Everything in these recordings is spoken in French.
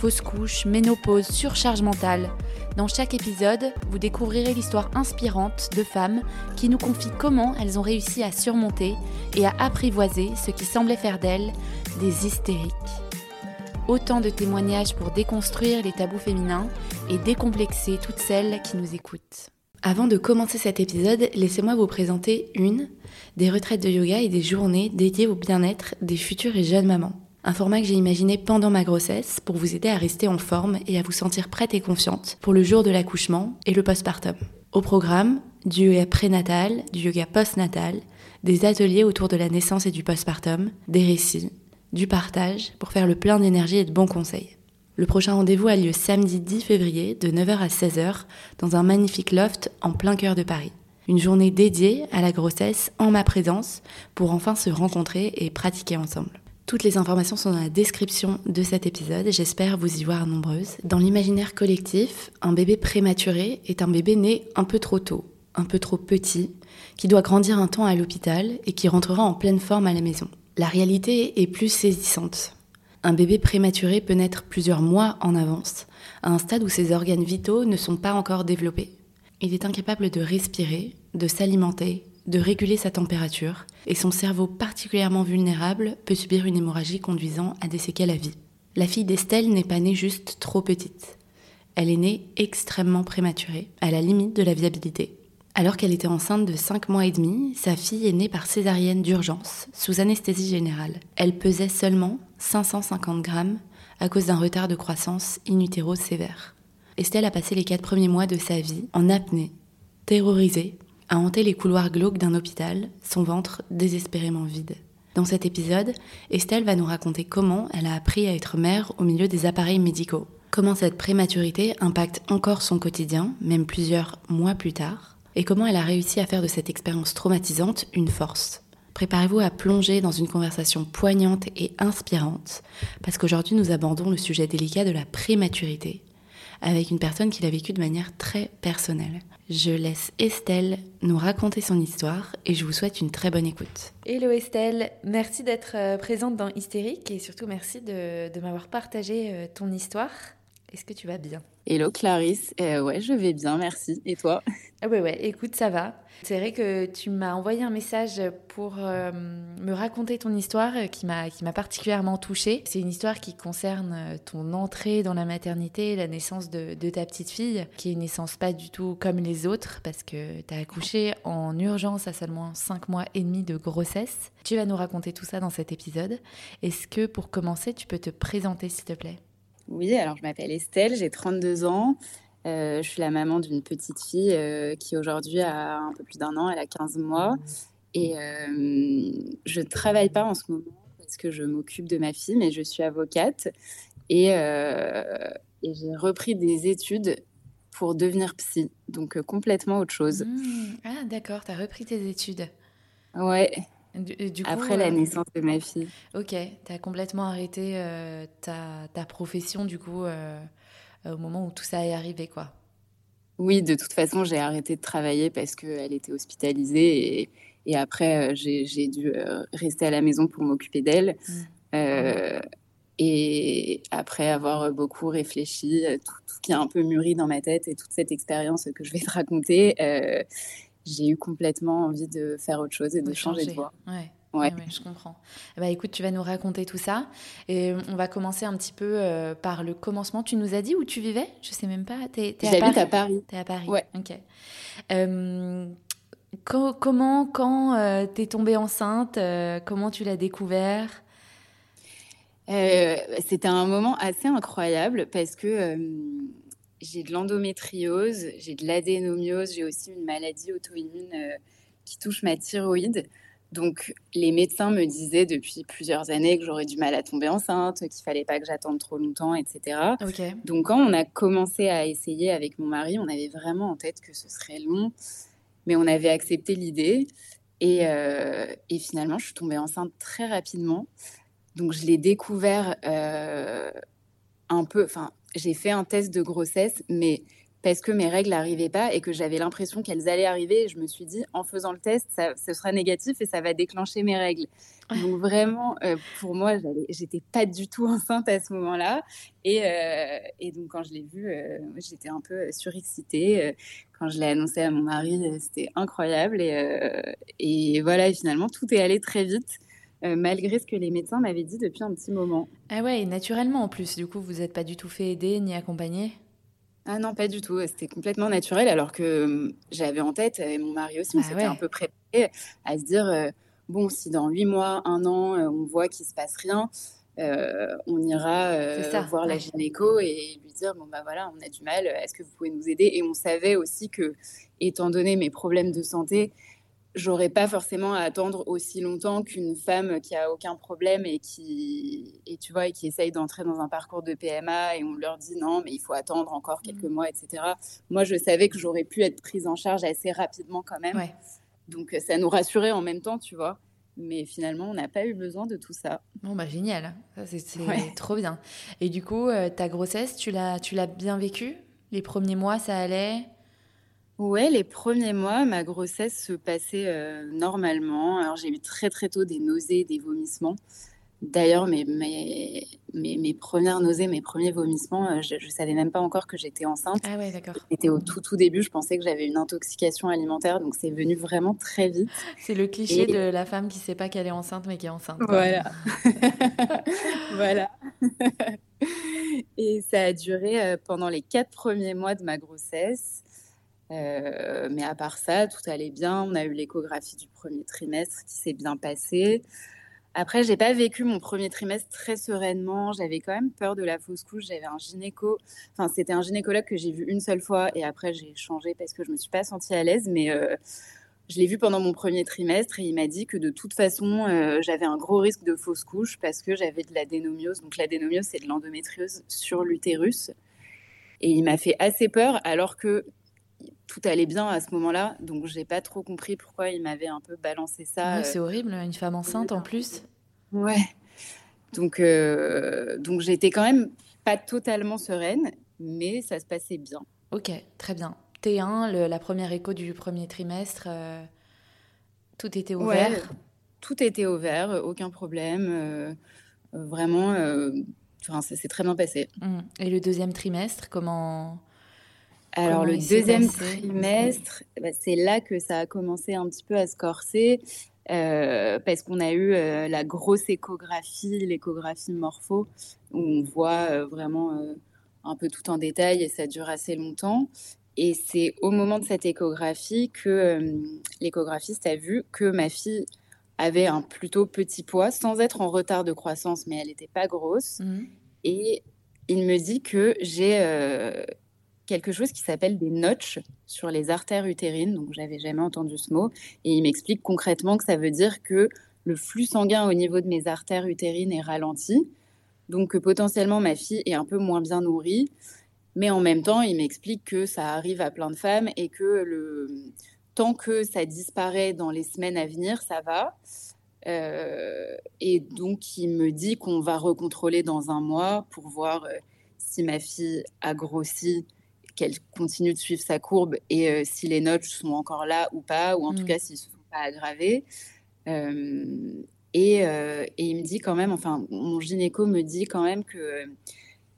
fausse couche, ménopause, surcharge mentale. Dans chaque épisode, vous découvrirez l'histoire inspirante de femmes qui nous confient comment elles ont réussi à surmonter et à apprivoiser ce qui semblait faire d'elles des hystériques. Autant de témoignages pour déconstruire les tabous féminins et décomplexer toutes celles qui nous écoutent. Avant de commencer cet épisode, laissez-moi vous présenter une des retraites de yoga et des journées dédiées au bien-être des futures et jeunes mamans. Un format que j'ai imaginé pendant ma grossesse pour vous aider à rester en forme et à vous sentir prête et confiante pour le jour de l'accouchement et le postpartum. Au programme, du yoga prénatal, du yoga postnatal, des ateliers autour de la naissance et du postpartum, des récits, du partage pour faire le plein d'énergie et de bons conseils. Le prochain rendez-vous a lieu samedi 10 février de 9h à 16h dans un magnifique loft en plein cœur de Paris. Une journée dédiée à la grossesse en ma présence pour enfin se rencontrer et pratiquer ensemble. Toutes les informations sont dans la description de cet épisode et j'espère vous y voir nombreuses. Dans l'imaginaire collectif, un bébé prématuré est un bébé né un peu trop tôt, un peu trop petit, qui doit grandir un temps à l'hôpital et qui rentrera en pleine forme à la maison. La réalité est plus saisissante. Un bébé prématuré peut naître plusieurs mois en avance, à un stade où ses organes vitaux ne sont pas encore développés. Il est incapable de respirer, de s'alimenter, de réguler sa température, et son cerveau particulièrement vulnérable peut subir une hémorragie conduisant à des séquelles vie. La fille d'Estelle n'est pas née juste trop petite. Elle est née extrêmement prématurée, à la limite de la viabilité. Alors qu'elle était enceinte de 5 mois et demi, sa fille est née par césarienne d'urgence, sous anesthésie générale. Elle pesait seulement 550 grammes à cause d'un retard de croissance in utero sévère. Estelle a passé les 4 premiers mois de sa vie en apnée, terrorisée a hanté les couloirs glauques d'un hôpital, son ventre désespérément vide. Dans cet épisode, Estelle va nous raconter comment elle a appris à être mère au milieu des appareils médicaux, comment cette prématurité impacte encore son quotidien, même plusieurs mois plus tard, et comment elle a réussi à faire de cette expérience traumatisante une force. Préparez-vous à plonger dans une conversation poignante et inspirante, parce qu'aujourd'hui nous abordons le sujet délicat de la prématurité, avec une personne qui l'a vécu de manière très personnelle. Je laisse Estelle nous raconter son histoire et je vous souhaite une très bonne écoute. Hello Estelle, merci d'être euh, présente dans Hystérique et surtout merci de, m'avoir partagé euh, ton histoire. Est-ce que tu vas bien? Hello Clarisse, euh, ouais je vais bien, merci. Et toi? Ah ouais ouais, écoute ça va. C'est vrai que tu m'as envoyé un message pour euh, me raconter ton histoire euh, qui m'a qui m'a particulièrement touchée. C'est une histoire qui concerne euh, ton entrée dans la maternité, la naissance de, de ta petite fille, qui est une naissance pas du tout comme les autres parce que tu as accouché en urgence à seulement 5 mois et demi de grossesse. Tu vas nous raconter tout ça dans cet épisode. Est-ce que pour commencer, tu peux te présenter s'il te plaît? Oui, alors je m'appelle Estelle, j'ai 32 ans. Euh, je suis la maman d'une petite fille euh, qui aujourd'hui a un peu plus d'un an, elle a 15 mois. Et euh, je ne travaille pas en ce moment parce que je m'occupe de ma fille, mais je suis avocate. Et, et j'ai repris des études pour devenir psy, donc complètement autre chose. Mmh. Ah d'accord, tu as repris tes études. Ouais. Du, coup, Après la naissance de ma fille. Ok, tu as complètement arrêté ta, ta, profession du coup euh, au moment où tout ça est arrivé, quoi. Oui, de toute façon, j'ai arrêté de travailler parce qu'elle était hospitalisée et, et après, euh, j'ai dû euh, rester à la maison pour m'occuper d'elle. Mmh. Et après avoir beaucoup réfléchi, tout, ce qui a un peu mûri dans ma tête et toute cette expérience que je vais te raconter, j'ai eu complètement envie de faire autre chose et de, changer. de voie. Ouais. Ouais. je comprends. Bah, écoute, tu vas nous raconter tout ça. Et on va commencer un petit peu euh, par le commencement. Tu nous as dit où tu vivais? Je sais même pas. J'habite à Paris. Tu es à Paris. Ouais. Ok. Euh, comment, quand euh, tu es tombée enceinte? Comment tu l'as découvert? C'était un moment assez incroyable parce que j'ai de l'endométriose, j'ai de l'adénomiose, j'ai aussi une maladie auto-immune qui touche ma thyroïde. Donc, les médecins me disaient depuis plusieurs années que j'aurais du mal à tomber enceinte, qu'il fallait pas que j'attende trop longtemps, etc. Donc, quand on a commencé à essayer avec mon mari, on avait vraiment en tête que ce serait long, mais on avait accepté l'idée. Et, euh, et, finalement, je suis tombée enceinte très rapidement. Donc, je l'ai découvert euh, un peu. Enfin, j'ai fait un test de grossesse, mais parce que mes règles n'arrivaient pas et que j'avais l'impression qu'elles allaient arriver. je me suis dit, en faisant le test, ça, ce sera négatif et ça va déclencher mes règles. Donc vraiment, euh, pour moi, j'étais pas du tout enceinte à ce moment-là. Et, euh, et, donc quand je l'ai vu, euh, j'étais un peu surexcitée. Quand je l'ai annoncé à mon mari, c'était incroyable. Et, et voilà, et finalement, tout est allé très vite. Malgré ce que les médecins m'avaient dit depuis un petit moment. Ah ouais, et naturellement en plus, du coup, vous n'êtes pas du tout fait aider ni accompagner? Ah non, pas du tout. C'était complètement naturel, alors que hum, j'avais en tête, et mon mari aussi, on bah s'était un peu préparé à se dire euh, bon, si dans huit mois, un an, euh, on voit qu'il se passe rien, euh, on ira voir la gynéco et lui dire bon bah voilà, on a du mal, est-ce que vous pouvez nous aider? Et on savait aussi que, étant donné mes problèmes de santé, j'aurais pas forcément à attendre aussi longtemps qu'une femme qui a aucun problème et qui et tu vois et qui essaye d'entrer dans un parcours de PMA et on leur dit non mais il faut attendre encore quelques mmh. mois etc. Moi je savais que j'aurais pu être prise en charge assez rapidement quand même. Donc ça nous rassurait en même temps tu vois. Mais finalement, on n'a pas eu besoin de tout ça. Bon, bah génial. C'est trop bien. Et du coup, euh, ta grossesse, tu l'as bien vécue? Les premiers mois, ça allait? Ouais, les premiers mois, ma grossesse se passait euh, normalement. Alors j'ai eu très très tôt des nausées, des vomissements. D'ailleurs, mes, mes, mes, premières nausées, mes premiers vomissements, euh, je ne savais même pas encore que j'étais enceinte. Ah ouais, d'accord. C'était au tout tout début, je pensais que j'avais une intoxication alimentaire, donc c'est venu vraiment très vite. C'est le cliché de la femme qui ne sait pas qu'elle est enceinte, mais qui est enceinte. Voilà. voilà. Et ça a duré euh, pendant les quatre premiers mois de ma grossesse. Euh, mais à part ça, tout allait bien. On a eu l'échographie du premier trimestre qui s'est bien passée. Après, j'ai pas vécu mon premier trimestre très sereinement. J'avais quand même peur de la fausse couche. J'avais un gynéco. Enfin, c'était un gynécologue que j'ai vu une seule fois et après j'ai changé parce que je me suis pas sentie à l'aise. Mais euh, je l'ai vu pendant mon premier trimestre et il m'a dit que de toute façon, euh, j'avais un gros risque de fausse couche parce que j'avais de l'adénomiose. Donc l'adénomiose, c'est de l'endométriose sur l'utérus. Et il m'a fait assez peur alors que tout allait bien à ce moment-là. Donc, j'ai pas trop compris pourquoi il m'avait un peu balancé ça. Euh, c'est horrible, une femme enceinte en plus. Ouais. Donc, euh, donc j'étais quand même pas totalement sereine, mais ça se passait bien. Ok, très bien. T1, le, la première écho du premier trimestre, euh, tout était ouvert Tout était ouvert, aucun problème. vraiment, ça s'est très bien passé. Mmh. Et le deuxième trimestre, comment alors le deuxième trimestre, bah, c'est là que ça a commencé un petit peu à se corser euh, parce qu'on a eu euh, la grosse échographie, l'échographie morpho, où on voit euh, vraiment un peu tout en détail et ça dure assez longtemps. Et c'est au moment de cette échographie que l'échographiste a vu que ma fille avait un plutôt petit poids, sans être en retard de croissance, mais elle n'était pas grosse. Mmh. Et il me dit que j'ai quelque chose qui s'appelle des notches sur les artères utérines. Donc, j'avais jamais entendu ce mot. Et il m'explique concrètement que ça veut dire que le flux sanguin au niveau de mes artères utérines est ralenti. Donc, que potentiellement, ma fille est un peu moins bien nourrie. Mais en même temps, il m'explique que ça arrive à plein de femmes et que le... tant que ça disparaît dans les semaines à venir, ça va. Euh, et donc, il me dit qu'on va recontrôler dans un mois pour voir euh, si ma fille a grossi qu'elle continue de suivre sa courbe et euh, si les notes sont encore là ou pas, ou en tout mm. cas s'ils ne se sont pas aggravés. Euh, et, euh, et, il me dit quand même, enfin, mon gynéco me dit quand même que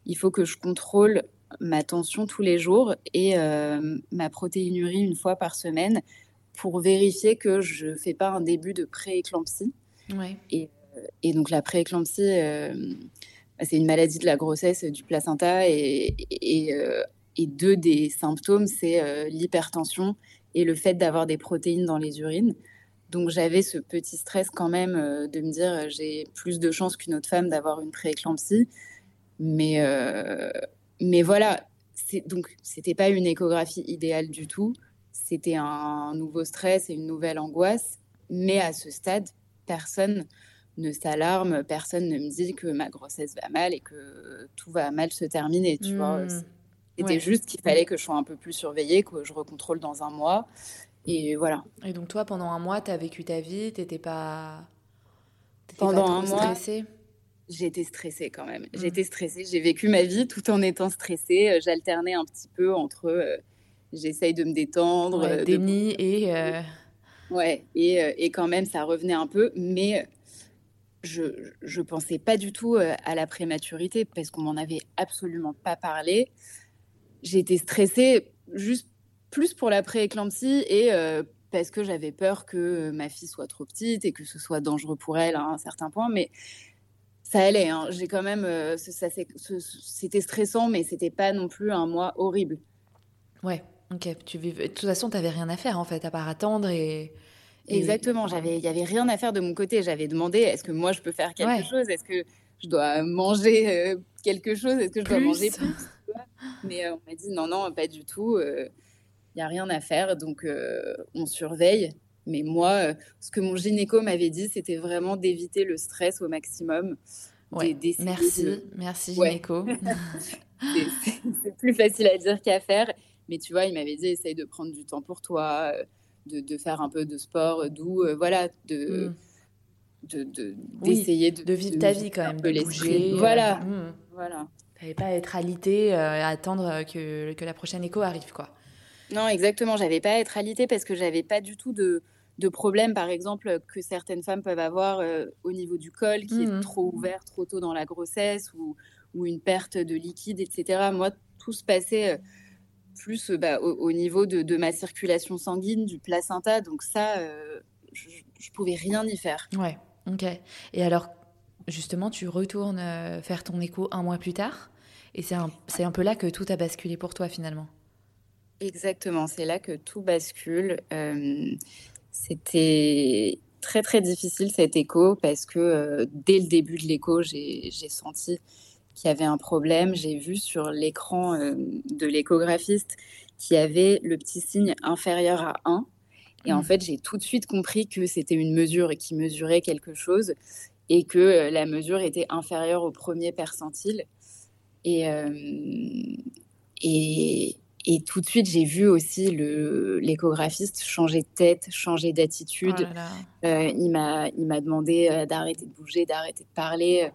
il faut que je contrôle ma tension tous les jours et ma protéinurie une fois par semaine pour vérifier que je ne fais pas un début de pré-éclampsie. Et, et, donc la pré-éclampsie, c'est une maladie de la grossesse du placenta et, et et deux des symptômes, c'est euh, l'hypertension et le fait d'avoir des protéines dans les urines. Donc j'avais ce petit stress quand même euh, de me dire euh, j'ai plus de chances qu'une autre femme d'avoir une prééclampsie. Mais, mais voilà, donc c'était pas une échographie idéale du tout. C'était un nouveau stress et une nouvelle angoisse. mais à ce stade, personne ne s'alarme, personne ne me dit que ma grossesse va mal et que tout va mal se terminer, tu vois. C'était juste qu'il fallait que je sois un peu plus surveillée, que je recontrôle dans un mois. Et voilà. Et donc toi, pendant un mois, tu as vécu ta vie, t'étais pas... Pendant un mois, j'étais stressée quand même. Mmh. J'étais stressée, j'ai vécu ma vie tout en étant stressée. Euh, j'alternais un petit peu entre... Euh, j'essaye de me détendre. Ouais, déni et... Ouais, et, et, quand même, ça revenait un peu. Mais je ne pensais pas du tout à la prématurité parce qu'on m'en avait absolument pas parlé. J'étais stressée juste plus pour la pré-éclampsie et parce que j'avais peur que ma fille soit trop petite et que ce soit dangereux pour elle à un certain point. Mais ça allait. Hein. J'ai quand même, ça, c'était stressant, mais c'était pas non plus un mois horrible. Ouais. Ok. Tu De toute façon, tu n'avais rien à faire en fait, à part attendre et Exactement, j'avais, il y avait rien à faire de mon côté. J'avais demandé, est-ce que moi je peux faire quelque chose? Est-ce que je dois manger euh, quelque chose? Est-ce que je dois manger plus? Mais euh, on m'a dit non, non, pas du tout. Il euh, n'y a rien à faire, donc on surveille. Mais moi, ce que mon gynéco m'avait dit, c'était vraiment d'éviter le stress au maximum. Ouais. Merci, merci gynéco. c'est plus facile à dire qu'à faire. Mais tu vois, il m'avait dit, essaye de prendre du temps pour toi de, faire un peu de sport doux, euh, voilà, de. Mm. d'essayer de, de, vivre ta vie quand même, de bouger. Euh, voilà. Mmh. voilà. Fallait pas être alité, euh, à attendre que, que, la prochaine écho arrive, quoi. Non, exactement. J'avais pas à être alité parce que j'avais pas du tout de, de problème, par exemple, que certaines femmes peuvent avoir au niveau du col, qui est mmh. trop ouvert trop tôt dans la grossesse ou, ou une perte de liquide, etc. Moi, tout se passait plus euh, bah, au, niveau de, ma circulation sanguine, du placenta. Donc ça, euh, je, ne pouvais rien y faire. Ouais, ok. Et alors, justement, tu retournes euh, faire ton écho un mois plus tard? Et c'est un, un, peu là que tout a basculé pour toi finalement. Exactement, c'est là que tout bascule. C'était très très difficile cet écho parce que dès le début de l'écho, j'ai senti qui avait un problème. J'ai vu sur l'écran euh, de l'échographiste qu'il y avait le petit signe inférieur à 1. Et en mmh. fait, j'ai tout de suite compris que c'était une mesure et qui mesurait quelque chose et que euh, la mesure était inférieure au premier percentile. Et, euh, et, et, tout de suite, j'ai vu aussi l'échographiste changer de tête, changer d'attitude. Oh il m'a demandé d'arrêter de bouger, d'arrêter de parler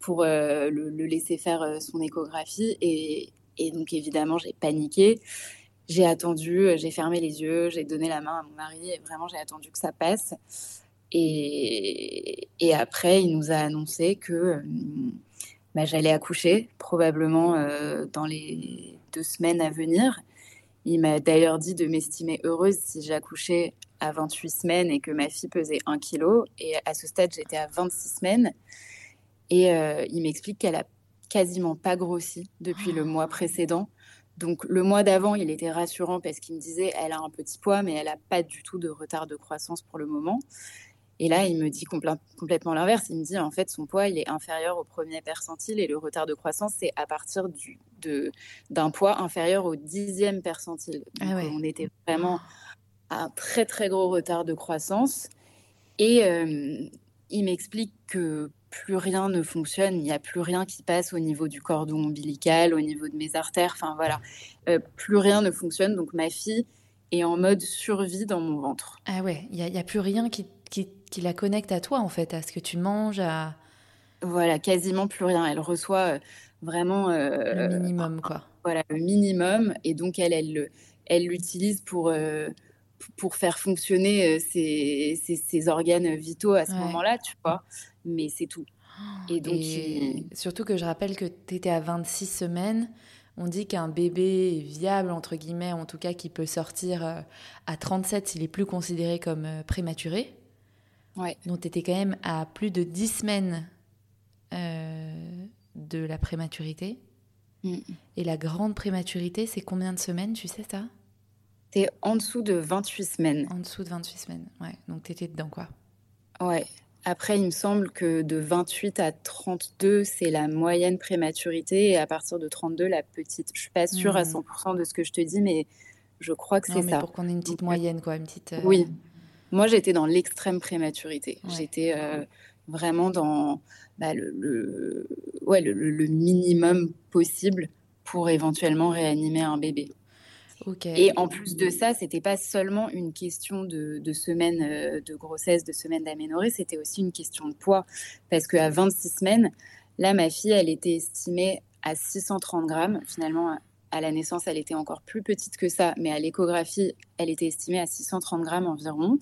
pour euh, le, laisser faire euh, son échographie. Et, donc, évidemment, j'ai paniqué. J'ai attendu, euh, j'ai fermé les yeux, j'ai donné la main à mon mari et vraiment, j'ai attendu que ça passe. Et, et après, il nous a annoncé que bah, j'allais accoucher, probablement dans les deux semaines à venir. Il m'a d'ailleurs dit de m'estimer heureuse si j'accouchais à 28 semaines et que ma fille pesait 1 kg. Et à ce stade, j'étais à 26 semaines. Et euh, il m'explique qu'elle a quasiment pas grossi depuis le mois précédent. Donc le mois d'avant, il était rassurant parce qu'il me disait elle a un petit poids, mais elle n'a pas du tout de retard de croissance pour le moment. Et là, il me dit complètement l'inverse. Il me dit en fait son poids il est inférieur au premier percentile et le retard de croissance c'est à partir du, d'un poids inférieur au dixième percentile. Ah on était vraiment à un très très gros retard de croissance. Et euh, il m'explique que plus rien ne fonctionne, il n'y a plus rien qui passe au niveau du cordon ombilical, au niveau de mes artères, enfin voilà, euh, plus rien ne fonctionne. Donc ma fille est en mode survie dans mon ventre. Ah ouais, il n'y a, a, plus rien qui, qui, qui, la connecte à toi en fait, à ce que tu manges, à... Voilà, quasiment plus rien. Elle reçoit euh, vraiment... Euh, le minimum quoi. Voilà, le minimum. Et donc elle, elle l'utilise elle, pour pour faire fonctionner ses, ses, organes vitaux à ce moment-là, tu vois mais c'est tout. Et donc, surtout que je rappelle que tu étais à 26 semaines. On dit qu'un bébé est viable, entre guillemets, en tout cas qui peut sortir euh, à 37 s'il est plus considéré comme euh, prématuré. Ouais. Donc tu étais quand même à plus de 10 semaines euh, de la prématurité. Mm. Et la grande prématurité, c'est combien de semaines, tu sais ça? C'est en dessous de 28 semaines. En dessous de 28 semaines, ouais. Donc tu étais dedans, quoi. Ouais. Après, il me semble que de 28 à 32, c'est la moyenne prématurité et à partir de 32, la petite. Je suis pas sûre à 100% mmh. de ce que je te dis, mais je crois que c'est ça. pour qu'on ait une petite moyenne, quoi, une petite. Euh, oui. Moi, j'étais dans l'extrême prématurité. J'étais vraiment dans bah, le, ouais, le, minimum possible pour éventuellement réanimer un bébé. Et en plus de ça, c'était pas seulement une question de, de semaines euh, de grossesse, de semaines d'aménorrhée, c'était aussi une question de poids. Parce qu'à 26 semaines, là, ma fille, elle était estimée à 630 grammes. Finalement, à la naissance, elle était encore plus petite que ça, mais à l'échographie, elle était estimée à 630 grammes environ.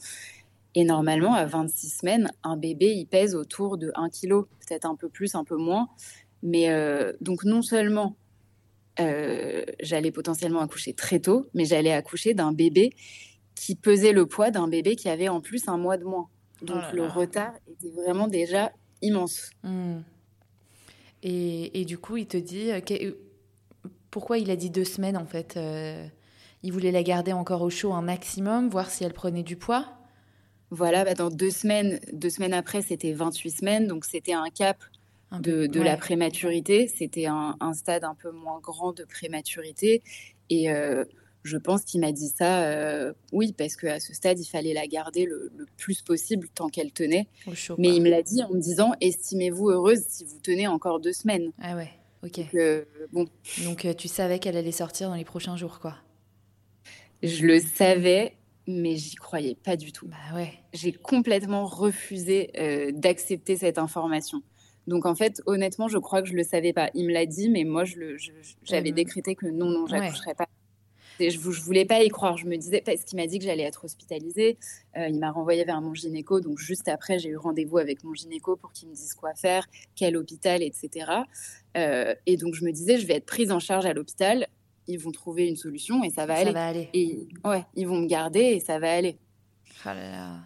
Et normalement, à 26 semaines, un bébé, il pèse autour de 1 kg, peut-être un peu plus, un peu moins. Mais euh, donc, non seulement euh, j'allais potentiellement accoucher très tôt, mais j'allais accoucher d'un bébé qui pesait le poids d'un bébé qui avait en plus un mois de moins. Donc, oh le retard était vraiment déjà immense. Hmm. Et, du coup, il te dit euh, pourquoi il a dit deux semaines en fait Il voulait la garder encore au chaud un maximum, voir si elle prenait du poids voilà, bah, dans deux semaines, deux semaines après, c'était 28 semaines, donc c'était un cap de, la prématurité. C'était un, stade un peu moins grand de prématurité. Et euh, je pense qu'il m'a dit ça, euh, oui, parce qu'à ce stade, il fallait la garder le, plus possible tant qu'elle tenait. Mais il me l'a dit en me disant, estimez-vous heureuse si vous tenez encore deux semaines. Ah ouais, ok. Donc, euh, bon. Donc tu savais qu'elle allait sortir dans les prochains jours, quoi. Je le savais, mais j'y croyais pas du tout. Bah ouais. J'ai complètement refusé euh, d'accepter cette information. Donc en fait, honnêtement, je crois que je le savais pas. Il me l'a dit, mais moi, je j'avais décrété que non, non, j'accoucherais pas. Et je, je voulais pas y croire. Je me disais parce qu'il m'a dit que j'allais être hospitalisée. Euh, il m'a renvoyé vers mon gynéco. Donc juste après, j'ai eu rendez-vous avec mon gynéco pour qu'il me dise quoi faire, quel hôpital, etc. Euh, et donc je me disais, je vais être prise en charge à l'hôpital ils vont trouver une solution et ça va aller. Va aller. Et ouais, ils vont me garder et ça va aller. Oh là là.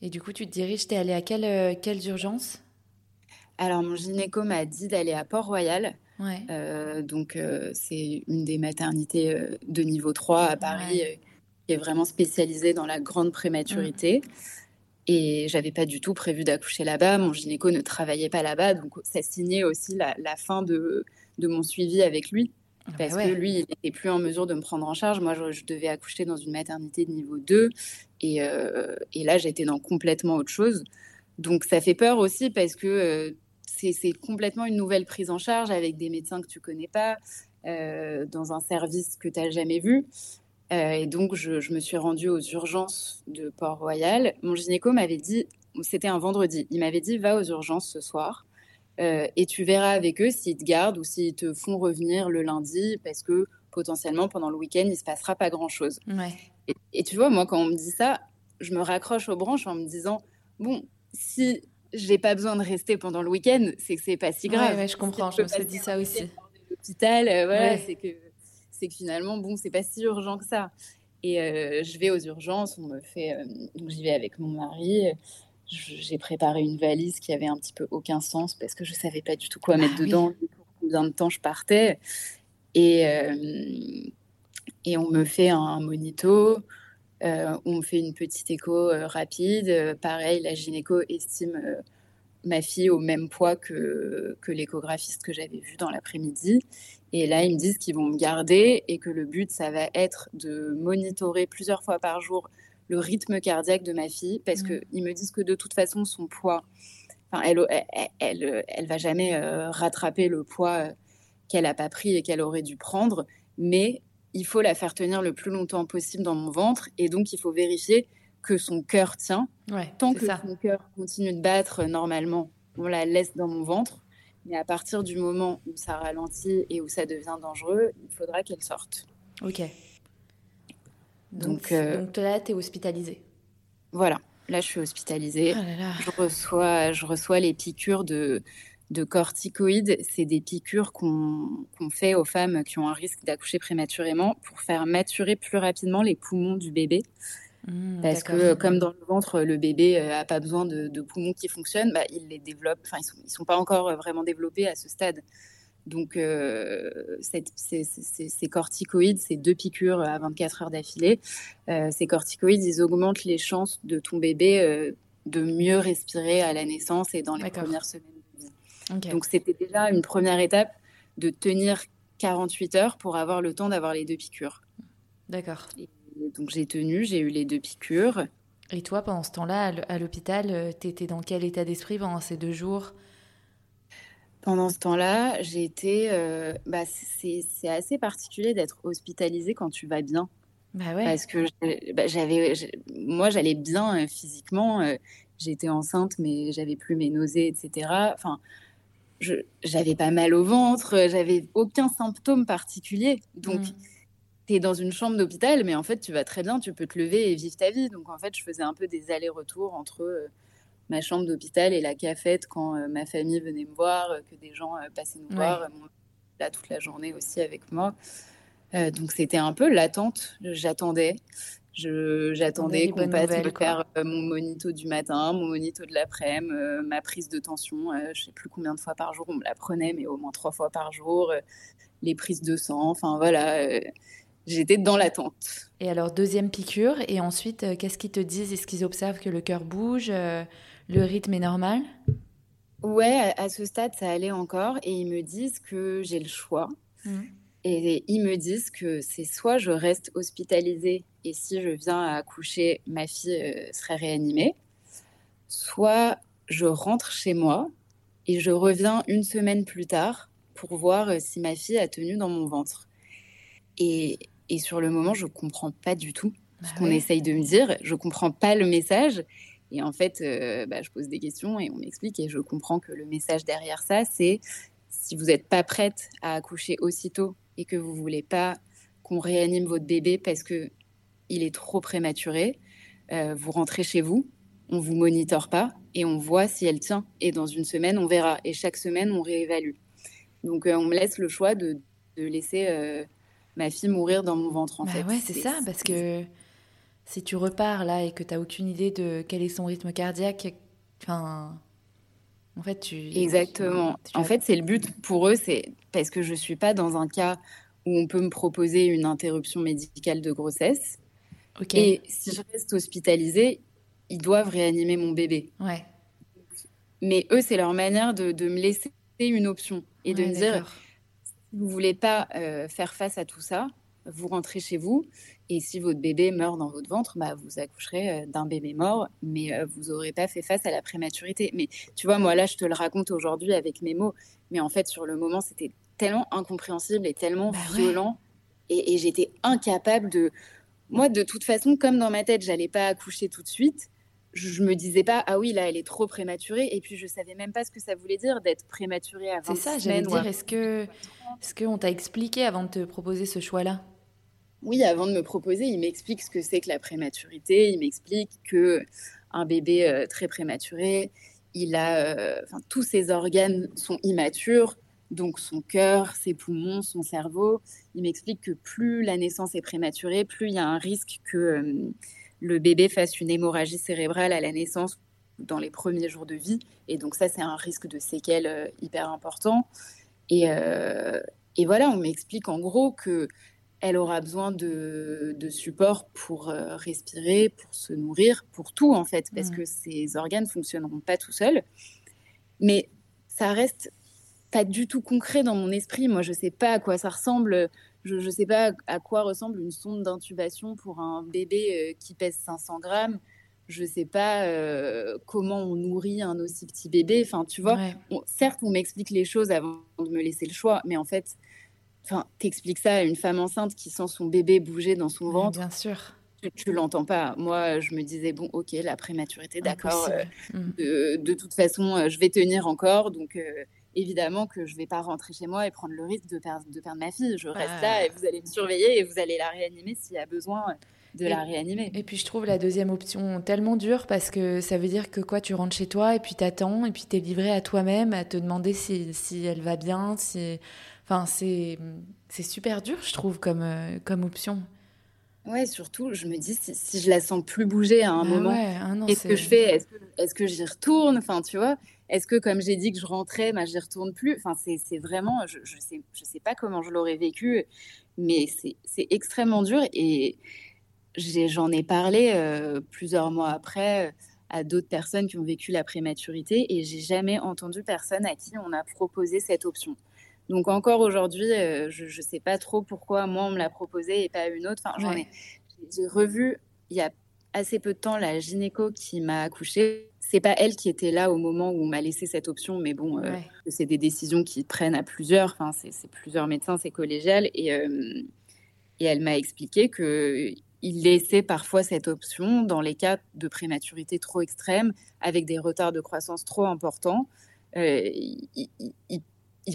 Et du coup, tu te diriges, t'es allée à quelle, euh, quelles urgences Alors, mon gynéco m'a dit d'aller à Port-Royal. Ouais. Euh, donc, euh, c'est une des maternités de niveau 3 à Paris qui est vraiment spécialisée dans la grande prématurité. Mm. Et j'avais pas du tout prévu d'accoucher là-bas. Mon gynéco ne travaillait pas là-bas, donc ça signait aussi la, la fin de, de mon suivi avec lui. Ah bah parce que lui, il n'était plus en mesure de me prendre en charge. Moi, je, devais accoucher dans une maternité de niveau 2. Et, euh, et là, j'étais dans complètement autre chose. Donc, ça fait peur aussi parce que euh, c'est complètement une nouvelle prise en charge avec des médecins que tu connais pas, euh, dans un service que tu n'as jamais vu. et donc, je, je, me suis rendue aux urgences de Port-Royal. Mon gynéco m'avait dit, c'était un vendredi, il m'avait dit, va aux urgences ce soir. Euh, et tu verras avec eux s'ils te gardent ou s'ils te font revenir le lundi parce que potentiellement pendant le week-end, il se passera pas grand-chose. Et, tu vois, moi, quand on me dit ça, je me raccroche aux branches en me disant, bon, si j'ai pas besoin de rester pendant le week-end, c'est que c'est pas si grave. Ouais, je comprends, je me suis dit ça aussi. L'hôpital, euh, voilà, c'est que c'est que finalement, bon, c'est pas si urgent que ça. Et euh, je vais aux urgences, on me fait, donc j'y vais avec mon mari j'ai préparé une valise qui avait un petit peu aucun sens parce que je savais pas du tout quoi mettre ah dedans, combien de temps je partais. Et, euh, et on me fait un monito, euh, on me fait une petite écho euh, rapide. pareil, la gynéco estime ma fille au même poids que, que l'échographiste que j'avais vu dans l'après-midi. Et là, ils me disent qu'ils vont me garder et que le but, ça va être de monitorer plusieurs fois par jour le rythme cardiaque de ma fille parce que qu'ils me disent que de toute façon, son poids, enfin, elle, elle, elle, va jamais euh, rattraper le poids euh, qu'elle n'a pas pris et qu'elle aurait dû prendre, mais il faut la faire tenir le plus longtemps possible dans mon ventre et donc il faut vérifier que son cœur tient. Tant que son cœur continue de battre normalement, on la laisse dans mon ventre. Mais à partir du moment où ça ralentit et où ça devient dangereux, il faudra qu'elle sorte. Ok. Donc, euh, donc, là, tu es hospitalisée. Voilà, là, je suis hospitalisée. Oh je, reçois, je reçois les piqûres de, de corticoïdes. C'est des piqûres qu'on fait aux femmes qui ont un risque d'accoucher prématurément pour faire maturer plus rapidement les poumons du bébé. Mmh, Parce que comme dans le ventre, le bébé n'a euh, pas besoin de, poumons qui fonctionnent, bah, il les développe. Enfin, ils ne sont, pas encore vraiment développés à ce stade. Donc, euh, ces, corticoïdes, ces deux piqûres à 24 heures d'affilée, euh, ces corticoïdes, ils augmentent les chances de ton bébé euh, de mieux respirer à la naissance et dans les premières semaines Donc, c'était déjà une première étape de tenir 48 heures pour avoir le temps d'avoir les deux piqûres. D'accord. Donc, j'ai tenu, j'ai eu les deux piqûres. Et toi, pendant ce temps-là, à l'hôpital, tu étais dans quel état d'esprit pendant ces deux jours? Pendant ce temps-là, j'ai été. bah, c'est assez particulier d'être hospitalisée quand tu vas bien. Bah ouais. Parce que bah, j'avais, moi, j'allais bien physiquement. J'étais enceinte, mais j'avais plus mes nausées, etc. Enfin, j'avais pas mal au ventre, j'avais aucun symptôme particulier. Donc, mmh. tu es dans une chambre d'hôpital, mais en fait, tu vas très bien, tu peux te lever et vivre ta vie. Donc, en fait, je faisais un peu des allers-retours entre euh, ma chambre d'hôpital et la cafette quand euh, ma famille venait me voir, euh, que des gens passaient nous voir, là toute la journée aussi avec moi. donc, c'était un peu l'attente. J'attendais. J'attendais qu'on passe me faire euh, mon monito du matin, mon monito de l'après-midi, euh, ma prise de tension. Euh, je sais plus combien de fois par jour on me la prenait, mais au moins trois fois par jour. les prises de sang. Enfin voilà, j'étais dans l'attente. Et alors deuxième piqûre, et ensuite qu'est-ce qu'ils te disent? Est-ce qu'ils observent que le cœur bouge, le rythme est normal? Ouais, à, ce stade ça allait encore, et ils me disent que j'ai le choix. Mmh. Et ils me disent que c'est soit je reste hospitalisée et si je viens à accoucher, ma fille euh, serait réanimée, soit je rentre chez moi et je reviens une semaine plus tard pour voir euh, si ma fille a tenu dans mon ventre. Et, et sur le moment, je comprends pas du tout ce bah qu'on essaye de me dire. Je comprends pas le message. Et en fait, euh, bah, je pose des questions et on m'explique et je comprends que le message derrière ça, c'est si vous n'êtes pas prête à accoucher aussitôt et que vous voulez pas qu'on réanime votre bébé parce que il est trop prématuré, euh, vous rentrez chez vous, on vous monitore pas et on voit si elle tient. Et dans une semaine, on verra. Et chaque semaine, on réévalue. Donc, euh, on me laisse le choix de, laisser euh, ma fille mourir dans mon ventre, en bah fait. Ouais, c'est ça, parce que si tu repars là et que tu n'as aucune idée de quel est son rythme cardiaque, enfin. En fait, tu. Exactement. en fait, c'est le but pour eux, c'est parce que je suis pas dans un cas où on peut me proposer une interruption médicale de grossesse. Et si je reste hospitalisée, ils doivent réanimer mon bébé. Ouais. Mais eux, c'est leur manière de, me laisser une option et de me dire si vous voulez pas euh, faire face à tout ça, vous rentrez chez vous. Et si votre bébé meurt dans votre ventre, bah, vous accoucherez euh, d'un bébé mort, mais euh, vous n'aurez pas fait face à la prématurité. Mais tu vois, moi là, je te le raconte aujourd'hui avec mes mots, mais en fait, sur le moment, c'était tellement incompréhensible et tellement bah violent. et j'étais incapable de, moi, de toute façon, comme dans ma tête, j'allais pas accoucher tout de suite, je, me disais pas, ah oui, là, elle est trop prématurée. Et puis, je savais même pas ce que ça voulait dire d'être prématurée à 20 C'est ça, j'allais dire, est-ce que, est-ce qu'on t'a expliqué avant de te proposer ce choix-là? Oui, avant de me proposer, il m'explique ce que c'est que la prématurité. Il m'explique que un bébé euh, très prématuré, il a, euh, tous ses organes sont immatures donc son cœur, ses poumons, son cerveau. Il m'explique que plus la naissance est prématurée, plus il y a un risque que euh, le bébé fasse une hémorragie cérébrale à la naissance dans les premiers jours de vie. Et donc ça, c'est un risque de séquelles hyper important. Et, voilà, on m'explique en gros que elle aura besoin de, support pour respirer, pour se nourrir, pour tout en fait, parce mmh. que ses organes fonctionneront pas tout seuls. Mais ça reste pas du tout concret dans mon esprit. Moi, je sais pas à quoi ça ressemble. Je ne sais pas à quoi ressemble une sonde d'intubation pour un bébé euh, qui pèse 500 grammes. Je sais pas euh, comment on nourrit un aussi petit bébé. Enfin, tu vois, certes, on m'explique les choses avant de me laisser le choix, mais en fait, enfin, t'expliques ça à une femme enceinte qui sent son bébé bouger dans son ventre. Bien sûr. Tu, l'entends pas. Moi, je me disais bon, ok, la prématurité, d'accord. Euh, mm. de, toute façon, je vais tenir encore, donc évidemment que je ne vais pas rentrer chez moi et prendre le risque de perdre, de perdre ma fille. Je reste là et vous allez me surveiller et vous allez la réanimer s'il y a besoin de la réanimer. Et puis je trouve la deuxième option tellement dure parce que ça veut dire que quoi, tu rentres chez toi et puis t'attends et puis t'es livré à toi-même à te demander si, si, elle va bien, si... Enfin, c'est, c'est super dur, je trouve, comme, euh, comme option. Ouais, surtout, je me dis si, je la sens plus bouger à un bah moment, ah qu'est-ce que je fais Est-ce que, est que j'y retourne? Enfin, tu vois, est-ce que comme j'ai dit que je rentrais, bah, j'y retourne plus? Enfin, c'est vraiment, je, je sais, je sais pas comment je l'aurais vécu, mais c'est extrêmement dur et j'en ai, parlé euh, plusieurs mois après euh, à d'autres personnes qui ont vécu la prématurité et j'ai jamais entendu personne à qui on a proposé cette option. Donc encore aujourd'hui, euh, je ne sais pas trop pourquoi moi on me l'a proposé et pas une autre. Enfin, j'en ai, j'ai revu il y a assez peu de temps, la gynéco qui m'a accouchée, c'est pas elle qui était là au moment où on m'a laissé cette option, mais bon, euh, c'est des décisions qui prennent à plusieurs. Enfin, c'est plusieurs médecins, c'est collégial. Et, euh, et elle m'a expliqué que il laissait parfois cette option dans les cas de prématurité trop extrême, avec des retards de croissance trop importants. Euh, il, il,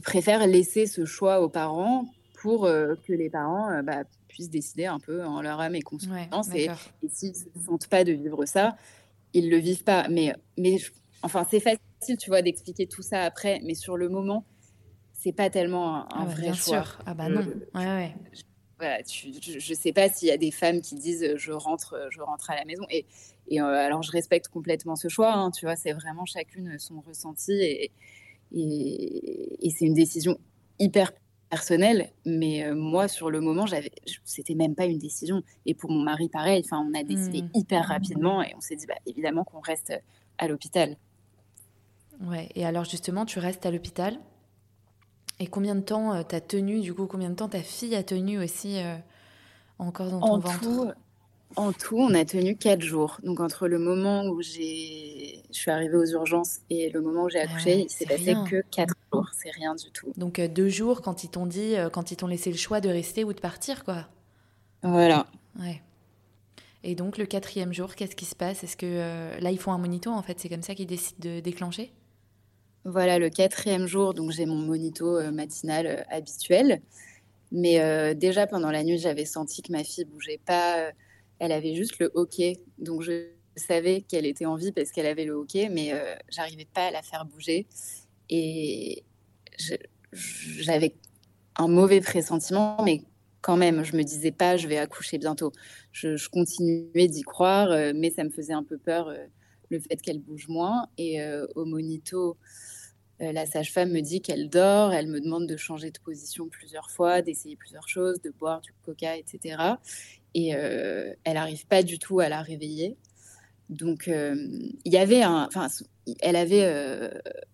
préfère laisser ce choix aux parents pour que les parents bah, puissent décider un peu en leur âme et conscience. et, et s'ils ne se sentent pas de vivre ça, ils le vivent pas. Mais, mais enfin, c'est facile, tu vois, d'expliquer tout ça après, mais sur le moment, c'est pas tellement un, ah bah, vrai choix. Sûr. Ah bah non. Ouais, ouais. Je, je, sais pas s'il y a des femmes qui disent je rentre, je rentre à la maison. Et, et euh, alors, je respecte complètement ce choix. Hein, tu vois, c'est vraiment chacune son ressenti et, et, et c'est une décision hyper personnel, mais euh, moi, sur le moment, j'avais, c'était même pas une décision. Et pour mon mari, pareil. Enfin, on a décidé mmh. hyper rapidement et on s'est dit, bah, évidemment, qu'on reste à l'hôpital. Ouais. Et alors, justement, tu restes à l'hôpital. Et combien de temps euh, t'as tenu, du coup, combien de temps ta fille a tenu aussi euh, encore dans ton en ventre? tout, En tout, on a tenu quatre jours. Donc, entre le moment où j'ai, je suis arrivée aux urgences et le moment où j'ai accouché, il s'est passé que quatre c'est rien du tout. Donc euh, deux jours quand ils t'ont dit, euh, quand ils t'ont laissé le choix de rester ou de partir, quoi. Voilà. Ouais. Et donc le quatrième jour, qu'est-ce qui se passe? Est-ce que euh, là ils font un monito en fait? C'est comme ça qu'ils décident de déclencher? Voilà, le quatrième jour, donc j'ai mon monito matinal habituel. Mais déjà pendant la nuit, j'avais senti que ma fille bougeait pas. Elle avait juste le hockey, donc je savais qu'elle était en vie parce qu'elle avait le hockey, mais j'arrivais pas à la faire bouger. Et j'avais un mauvais pressentiment, mais quand même, je me disais pas, je vais accoucher bientôt. Je, continuais d'y croire, euh, mais ça me faisait un peu peur euh, le fait qu'elle bouge moins. Et euh, au monito, la sage-femme me dit qu'elle dort, elle me demande de changer de position plusieurs fois, d'essayer plusieurs choses, de boire du coca, etc. Et elle n'arrive pas du tout à la réveiller. Donc, il y avait un, enfin, elle avait euh,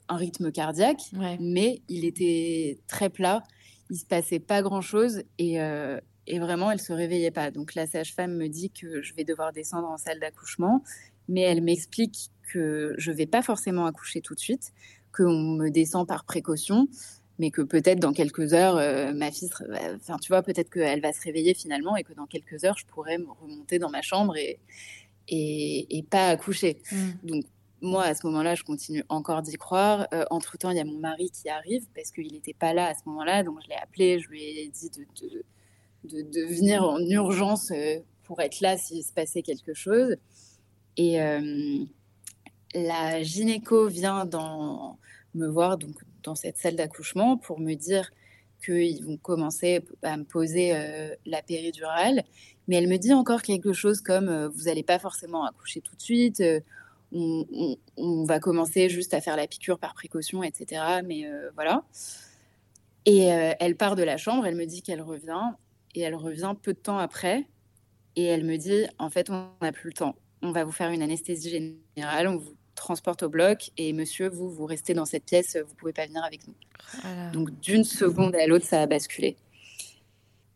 un rythme cardiaque, mais il était très plat. Il se passait pas grand-chose et, euh, et, vraiment, elle se réveillait pas. Donc la sage-femme me dit que je vais devoir descendre en salle d'accouchement, mais elle m'explique que je vais pas forcément accoucher tout de suite, qu'on me descend par précaution, mais que peut-être dans quelques heures, euh, ma fille, enfin tu vois, peut-être qu'elle va se réveiller finalement et que dans quelques heures, je pourrais me remonter dans ma chambre et et, et pas accoucher. Mmh. Donc moi, à ce moment-là, je continue encore d'y croire. Euh, entre-temps, il y a mon mari qui arrive parce qu'il n'était pas là à ce moment-là. Donc, je l'ai appelé, je lui ai dit de, de, de, venir en urgence euh, pour être là s'il se passait quelque chose. Et la gynéco vient dans, me voir donc, dans cette salle d'accouchement pour me dire qu'ils vont commencer à me poser la péridurale. Mais elle me dit encore quelque chose comme Vous n'allez pas forcément accoucher tout de suite on, va commencer juste à faire la piqûre par précaution, etc. Mais euh, voilà. Et euh, elle part de la chambre, elle me dit qu'elle revient, et elle revient peu de temps après, et elle me dit, en fait, on n'a plus le temps. On va vous faire une anesthésie générale, on vous transporte au bloc, et monsieur, vous, vous restez dans cette pièce, vous pouvez pas venir avec nous. Donc d'une seconde à l'autre, ça a basculé.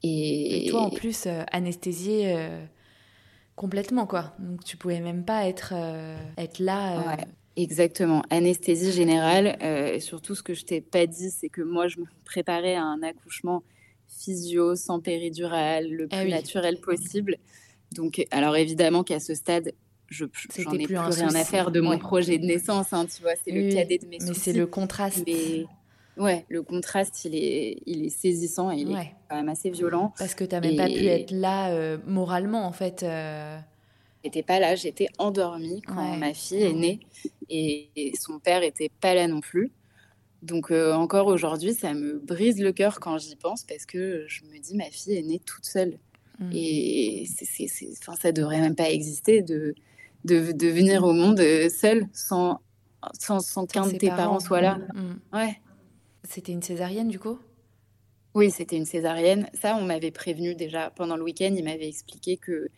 Et, toi, en plus, euh, anesthésiée Complètement, quoi. Donc tu pouvais même pas être, euh, être là. Euh. exactement. Anesthésie générale. Euh, et surtout, ce que je t'ai pas dit, c'est que moi, je me préparais à un accouchement physio, sans péridurale, le ah plus naturel possible. Donc, alors évidemment qu'à ce stade, je j'en ai plus, rien à faire de mon projet de naissance. Hein, tu vois, c'est le cadet de mes Mais c'est le contraste. Ouais, le contraste, il est, il est saisissant et il est quand même assez violent. Parce que tu n'as même pas pu être là euh, moralement, en fait. Euh... J'étais pas là, j'étais endormie quand ma fille est née et, son père était pas là non plus. Donc euh, encore aujourd'hui, ça me brise le cœur quand j'y pense parce que je me dis ma fille est née toute seule mmh. et c'est, enfin, ça devrait même pas exister de, de, de venir au monde euh, seule sans sans, sans qu'un de tes parents, soit là. Mmh. Ouais. C'était une césarienne du coup? Oui, c'était une césarienne. Ça, on m'avait prévenu déjà pendant le week-end. Il m'avait expliqué que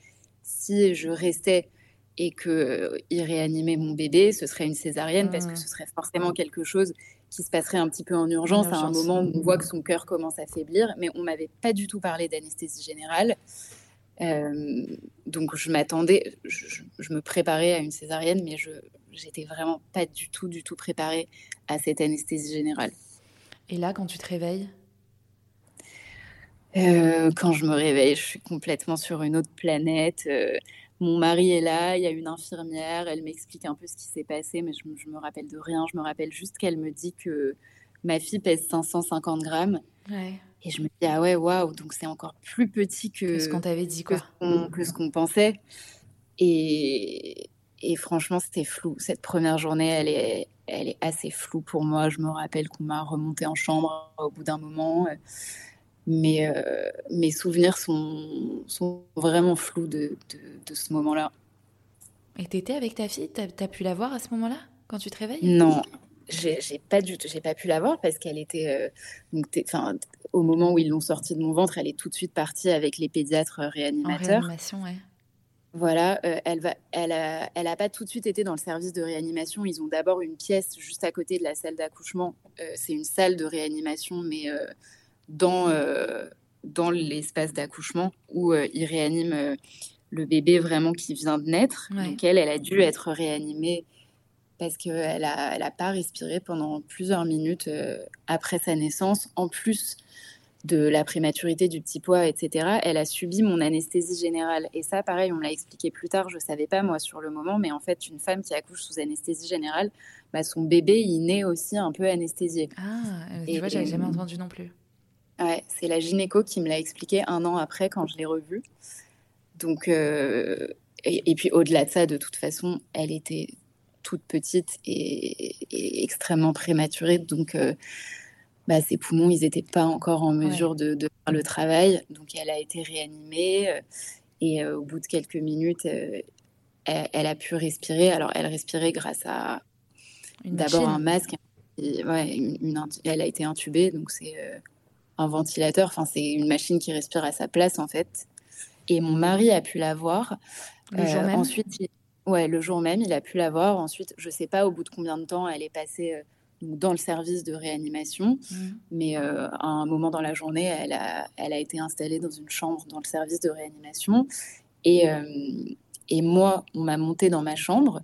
si je restais et qu'il euh, réanimait mon bébé, ce serait une césarienne parce que mmh. ce serait forcément quelque chose qui se passerait un petit peu en urgence, à un moment où on voit que son cœur commence à faiblir. Mais on m'avait pas du tout parlé d'anesthésie générale. Donc je m'attendais, je, je, me préparais à une césarienne, mais je j'étais vraiment pas du tout, du tout préparée à cette anesthésie générale. Et là, quand tu te réveilles euh, Quand je me réveille, je suis complètement sur une autre planète. Euh, mon mari est là, il y a une infirmière, elle m'explique un peu ce qui s'est passé, mais je, je, me rappelle de rien. Je me rappelle juste qu'elle me dit que ma fille pèse 550 grammes. Et je me dis, ah ouais, waouh, donc c'est encore plus petit que, ce qu'on t'avait dit, quoi. Que ce qu'on pensait. Et, et franchement, c'était flou. Cette première journée, elle est, elle est assez floue pour moi. Je me rappelle qu'on m'a remonté en chambre au bout d'un moment. Mais euh, mes souvenirs sont, sont vraiment flous de, de, ce moment-là. Et tu étais avec ta fille? Tu as, pu la voir à ce moment-là, quand tu te réveilles? Non, j'ai pas du j'ai pas pu la voir parce qu'elle était euh, donc au moment où ils l'ont sortie de mon ventre, elle est tout de suite partie avec les pédiatres réanimateurs. En réanimation, ouais. Voilà, euh, elle va, elle a, elle a pas tout de suite été dans le service de réanimation. Ils ont d'abord une pièce juste à côté de la salle d'accouchement. Euh, c'est une salle de réanimation, mais euh, dans dans l'espace d'accouchement où ils réaniment le bébé vraiment qui vient de naître. Donc elle, elle a dû être réanimée parce qu'elle a, elle a pas respiré pendant plusieurs minutes après sa naissance. En plus de la prématurité du petit poids, etc., elle a subi mon anesthésie générale. Et ça, pareil, on me l'a expliqué plus tard, je ne savais pas moi sur le moment, mais en fait, une femme qui accouche sous anesthésie générale, bah, son bébé, il naît aussi un peu anesthésié. Ah, et, vois, j'avais jamais entendu non plus. Ouais, c'est la gynéco qui me l'a expliqué un an après quand je l'ai revue. Donc, euh, et, puis au-delà de ça, de toute façon, elle était toute petite et, extrêmement prématurée. Donc, euh, bah, ses poumons, ils n'étaient pas encore en mesure de, faire le travail. Donc, elle a été réanimée. Euh, et euh, au bout de quelques minutes, euh, elle, a pu respirer. Alors, elle respirait grâce à d'abord un masque. ouais, une, elle a été intubée, donc c'est un ventilateur. Enfin, c'est une machine qui respire à sa place, en fait. Et mon mari a pu la voir. Le jour même Ensuite, ouais, le jour même, il a pu la voir. Ensuite, je ne sais pas au bout de combien de temps elle est passée dans le service de réanimation. Mmh. Mais euh, à un moment dans la journée, elle a, elle a été installée dans une chambre dans le service de réanimation. Et, euh, et moi, on m'a monté dans ma chambre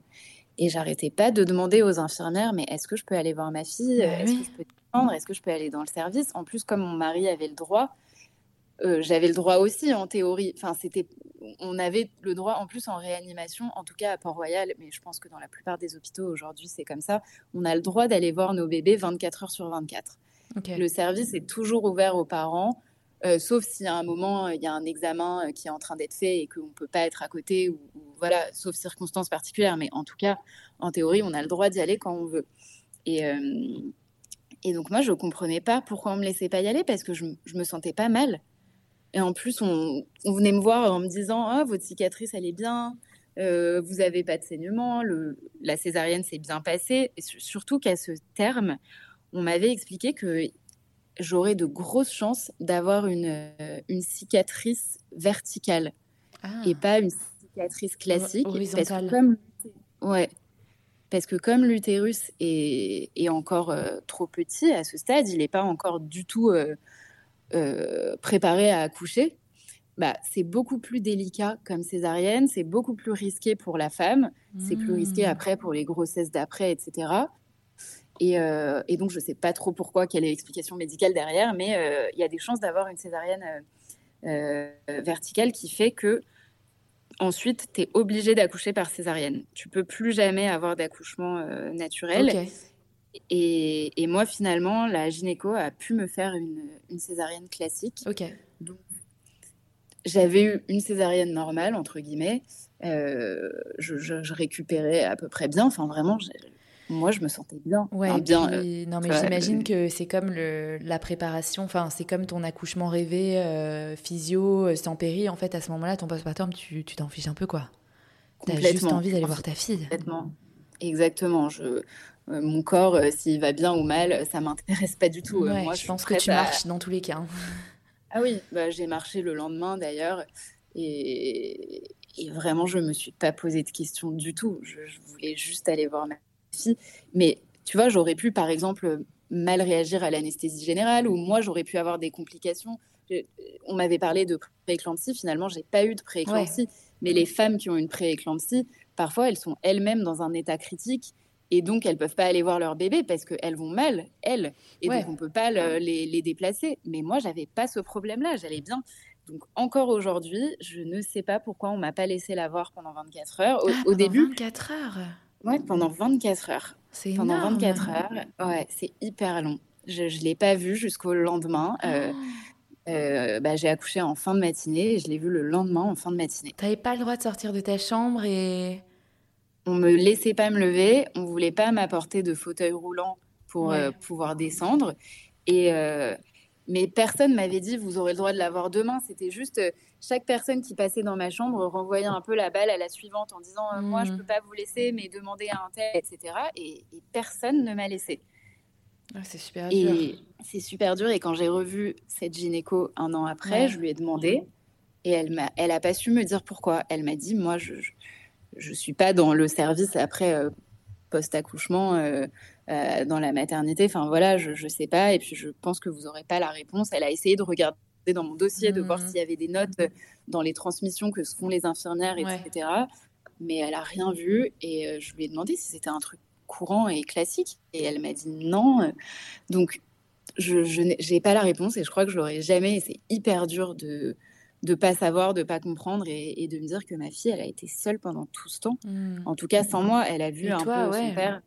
et j'arrêtais pas de demander aux infirmières mais est-ce que je peux aller voir ma fille? Bah Est-ce que je peux Est-ce que je peux aller dans le service? En plus, comme mon mari avait le droit, euh, j'avais le droit aussi en théorie. Enfin, c'était, on avait le droit en plus en réanimation, en tout cas à Port-Royal, mais je pense que dans la plupart des hôpitaux aujourd'hui c'est comme ça. On a le droit d'aller voir nos bébés 24 heures sur 24. Le service est toujours ouvert aux parents, euh, sauf si à un moment il y a un examen euh, qui est en train d'être fait et qu'on ne peut pas être à côté, ou, voilà, sauf circonstances particulières. Mais en tout cas, en théorie, on a le droit d'y aller quand on veut. Et et donc moi, je comprenais pas pourquoi on me laissait pas y aller parce que je, je me sentais pas mal. Et en plus, on, venait me voir en me disant ah, votre cicatrice, elle est bien, euh, vous n'avez pas de saignement, le, la césarienne s'est bien passée. Et surtout qu'à ce terme, on m'avait expliqué que j'aurais de grosses chances d'avoir une, euh, une cicatrice verticale ah. et pas une cicatrice classique. Horizontale. Parce que comme, ouais, parce que comme l'utérus est, est, encore euh, trop petit à ce stade, il n'est pas encore du tout euh, préparé à accoucher, bah, c'est beaucoup plus délicat comme césarienne, c'est beaucoup plus risqué pour la femme, c'est plus risqué mmh. après pour les grossesses d'après, etc. Euh, et, donc, je ne sais pas trop pourquoi, quelle est l'explication médicale derrière, mais euh, il y a des chances d'avoir une césarienne verticale qui fait que ensuite, tu es obligé d'accoucher par césarienne. Tu peux plus jamais avoir d'accouchement naturel. Et, moi, finalement, la gynéco a pu me faire une, césarienne classique. Ok. j'avais eu une césarienne normale, entre guillemets. Euh, je, récupérais à peu près bien. Enfin, vraiment, moi, je me sentais bien. Ouais, bien euh, non, mais j'imagine que c'est comme le, la préparation. Enfin, c'est comme ton accouchement rêvé, euh, physio, sans péri. En fait, à ce moment-là, ton postpartum, tu t'en fiches un peu, quoi. T'as juste envie d'aller voir ta fille. Complètement. Exactement. Je, euh, mon corps, euh, s'il va bien ou mal, ça m'intéresse pas du tout. Euh, moi, je, pense que tu marches dans tous les cas. Hein. Ah oui, bah, j'ai marché le lendemain d'ailleurs. Et... vraiment, je me suis pas posé de questions du tout. Je, voulais juste aller voir ma fille. Mais tu vois, j'aurais pu, par exemple, mal réagir à l'anesthésie générale ou moi, j'aurais pu avoir des complications. on m'avait parlé de prééclampsie. Finalement, j'ai pas eu de prééclampsie. Mais les femmes qui ont une prééclampsie, parfois, elles sont elles-mêmes dans un état critique. Et donc, elles peuvent pas aller voir leur bébé parce qu'elles vont mal, elles. Et donc, on peut pas les, les, déplacer. Mais moi, j'avais pas ce problème-là. J'allais bien. Donc, encore aujourd'hui, je ne sais pas pourquoi on m'a pas laissé la voir pendant 24 heures. Au, ah, au début. 24 heures Ouais, pendant 24 heures. C'est Pendant 24 heures. Ouais, c'est hyper long. Je ne l'ai pas vu jusqu'au lendemain. Euh, ah. euh, bah, j'ai accouché en fin de matinée et je l'ai vu le lendemain en fin de matinée. Tu n'avais pas le droit de sortir de ta chambre et... On me laissait pas me lever, on voulait pas m'apporter de fauteuil roulant pour euh, pouvoir descendre. Et, mais personne m'avait dit vous aurez le droit de l'avoir demain. C'était juste euh, chaque personne qui passait dans ma chambre renvoyait un peu la balle à la suivante en disant euh, moi je mmh. peux pas vous laisser, mais demandez à un tel, etc. Et, personne ne m'a laissé. Ah, c'est super dur. C'est super dur. Et quand j'ai revu cette gynéco un an après, je lui ai demandé et elle m'a, elle a pas su me dire pourquoi. Elle m'a dit moi je, je, suis pas dans le service après euh, post accouchement euh, dans la maternité. Enfin voilà, je ne sais pas. Et puis je pense que vous n'aurez pas la réponse. Elle a essayé de regarder dans mon dossier, de voir mmh. s'il y avait des notes euh, dans les transmissions que se font les infirmières, etc. Mais elle a rien vu. Et euh, je lui ai demandé si c'était un truc courant et classique. Et elle m'a dit non. Donc je n'ai pas la réponse et je crois que je l'aurai jamais. Et c'est hyper dur de de pas savoir, de pas comprendre et, de me dire que ma fille, elle a été seule pendant tout ce temps. Mmh. En tout cas, sans moi, elle a vu un peu son père.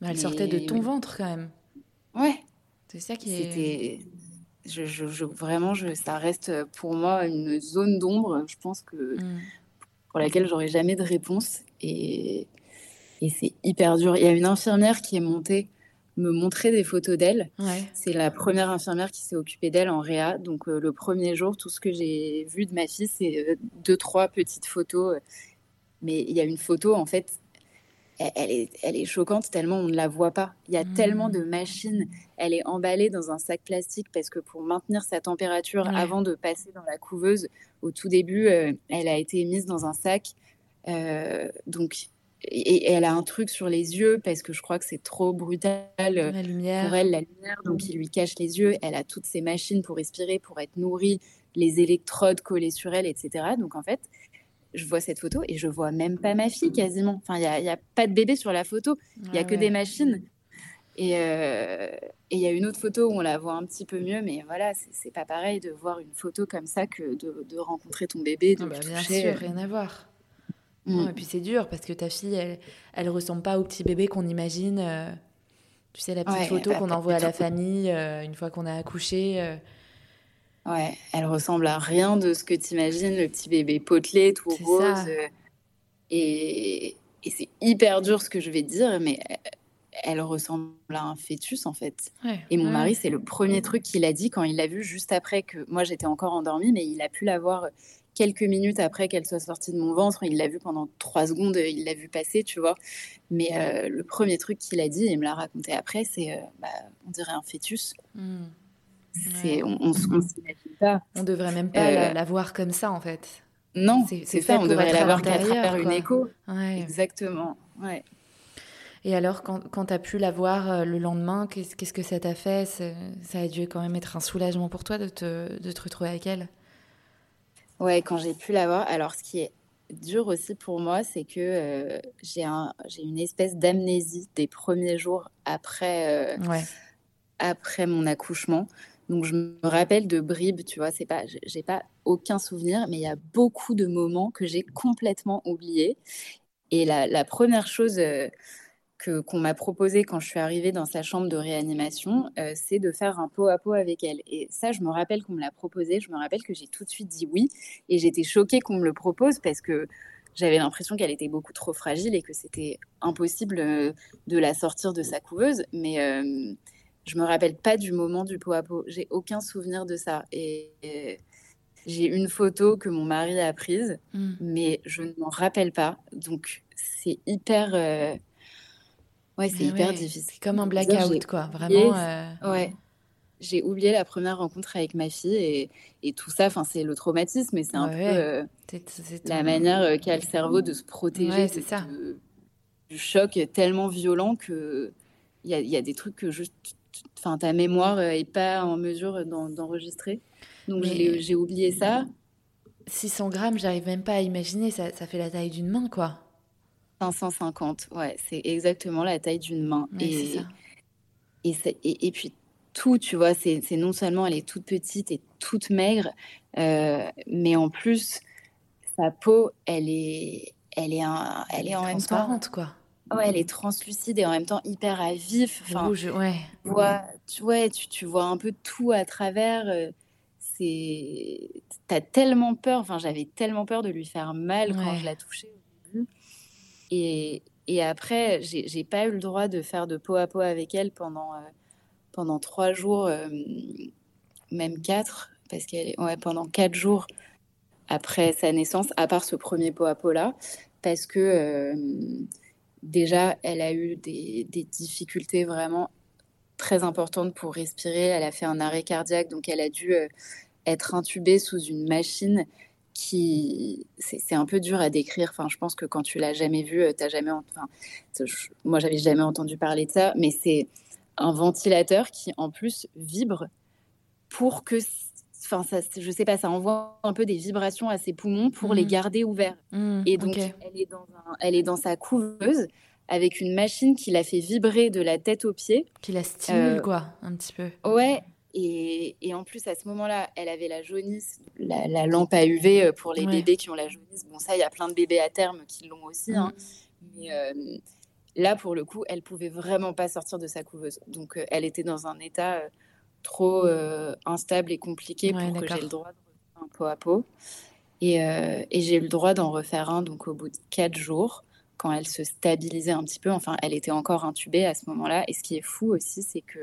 Elle sortait de ton ventre quand même. Ouais. C'est ça qui est. Je, je, vraiment, je, ça reste pour moi une zone d'ombre. Je pense que mm. pour laquelle j'aurai jamais de réponse et, et c'est hyper dur. Il y a une infirmière qui est montée me montrer des photos d'elle. Ouais. C'est la première infirmière qui s'est occupée d'elle en réa. Donc euh, le premier jour, tout ce que j'ai vu de ma fille, c'est euh, deux trois petites photos. Mais il y a une photo en fait elle est, elle est choquante tellement on ne la voit pas. Il y a tellement mmh. de machines. Elle est emballée dans un sac plastique parce que pour maintenir sa température avant de passer dans la couveuse, au tout début, euh, elle a été mise dans un sac. Euh, donc, et, elle a un truc sur les yeux parce que je crois que c'est trop brutal la pour elle, la lumière. Donc, il lui cache les yeux. Elle a toutes ces machines pour respirer, pour être nourrie, les électrodes collées sur elle, etc. Donc, en fait, je vois cette photo et je vois même pas ma fille quasiment. Enfin, il n'y a, a, pas de bébé sur la photo. Il y a que des machines. Euh, et il y a une autre photo où on la voit un petit peu mieux, mais voilà, c'est pas pareil de voir une photo comme ça que de, de rencontrer ton bébé, de ah bah, Bien sûr, rien à voir. Mm. et puis c'est dur parce que ta fille, elle, elle ressemble pas au petit bébé qu'on imagine. Euh, tu sais, la petite photo qu'on envoie à la famille euh, une fois qu'on a accouché. Ouais, elle ressemble à rien de ce que tu imagines, le petit bébé potelé, tout rose. Euh, et, et c'est hyper dur ce que je vais dire, mais elle ressemble à un fœtus en fait. et mon mari, c'est le premier truc qu'il a dit quand il l'a vu juste après que moi j'étais encore endormie, mais il a pu la voir quelques minutes après qu'elle soit sortie de mon ventre. Il l'a vu pendant trois secondes, il l'a vu passer, tu vois. Mais euh, le premier truc qu'il a dit, et il me l'a raconté après, c'est euh, bah, on dirait un fœtus. Hmm. On, on, s'imagine pas. On devrait même pas la, euh, voir comme ça, en fait. Non, c'est, ça, on devrait la voir qu'à travers une écho. Exactement, ouais. Et alors, quand, quand tu as pu la voir euh, le lendemain, qu'est-ce, que ça t'a fait? Ça a dû quand même être un soulagement pour toi de te, de te retrouver avec elle? Ouais, quand j'ai pu la voir. Alors, ce qui est dur aussi pour moi, c'est que euh, j'ai, un, j'ai une espèce d'amnésie des premiers jours après, après mon accouchement. Donc je me rappelle de bribes, tu vois, c'est pas, j'ai pas aucun souvenir, mais il y a beaucoup de moments que j'ai complètement oubliés. Et la, première chose euh, que qu'on m'a proposé quand je suis arrivée dans sa chambre de réanimation, euh, c'est de faire un pot à pot avec elle. Et ça, je me rappelle qu'on me l'a proposé. Je me rappelle que j'ai tout de suite dit oui, et j'étais choquée qu'on me le propose parce que j'avais l'impression qu'elle était beaucoup trop fragile et que c'était impossible euh, de la sortir de sa couveuse. Mais je me rappelle pas du moment du pot à pot. J'ai aucun souvenir de ça. Et, j'ai une photo que mon mari a prise, hmm. mais je ne m'en rappelle pas. Donc c'est hyper. Euh, ouais, c'est hyper difficile. C'est comme un blackout, quoi. Vraiment. Euh, ouais. J'ai oublié la première rencontre avec ma fille et, et tout ça. Enfin, c'est le traumatisme, mais c'est un peu euh, la manière qu'a le cerveau de se protéger. c'est ça. du choc tellement violent que il y, y, a des trucs que juste enfin ta mémoire est pas en mesure d'enregistrer. Donc j'ai oublié ça. 600 grammes, j'arrive même pas à imaginer, ça, ça fait la taille d'une main, quoi. 550, ouais, c'est exactement la taille d'une main. et, Et, et, et, puis tout, tu vois, c'est non seulement elle est toute petite et toute maigre, euh, mais en plus, sa peau, elle est, elle est, un, elle est en même temps. quoi. Ouais, elle est translucide et en même temps hyper à vif. Enfin, Rouge, ouais. Tu vois, tu, ouais, tu, tu, vois un peu tout à travers. Euh, c'est, t'as tellement peur. Enfin, j'avais tellement peur de lui faire mal quand je la touchais. Et, et après, j'ai pas eu le droit de faire de peau à peau avec elle pendant, euh, pendant trois jours, euh, même quatre, parce qu'elle ouais, pendant quatre jours après sa naissance, à part ce premier pot à pot là, parce que euh, déjà, elle a eu des, difficultés vraiment très importantes pour respirer. Elle a fait un arrêt cardiaque, donc elle a dû être intubée sous une machine qui c'est un peu dur à décrire. Enfin, je pense que quand tu l'as jamais vu, euh, t'as jamais. Enfin, moi, j'avais jamais entendu parler de ça, mais c'est un ventilateur qui en plus vibre pour que enfin ça, je sais pas, ça envoie un peu des vibrations à ses poumons pour les mmh. garder ouverts. Mmh, et donc elle, est dans elle est dans sa couveuse avec une machine qui la fait vibrer de la tête aux pieds. Qui la stimule, euh, quoi, un petit peu. Ouais. Et, et, en plus, à ce moment-là, elle avait la jaunisse, la, lampe à UV euh, pour les bébés qui ont la jaunisse. Bon, ça, il y a plein de bébés à terme qui l'ont aussi. Hein. Mmh. Mais euh, là, pour le coup, elle pouvait vraiment pas sortir de sa couveuse. Donc, elle était dans un état trop euh, instable et compliqué pour que j'ai le droit de refaire un pot à pot. Et, euh, et j'ai eu le droit d'en refaire un donc au bout de quatre jours, quand elle se stabilisait un petit peu. Enfin, elle était encore intubée à ce moment-là. Et ce qui est fou aussi, c'est que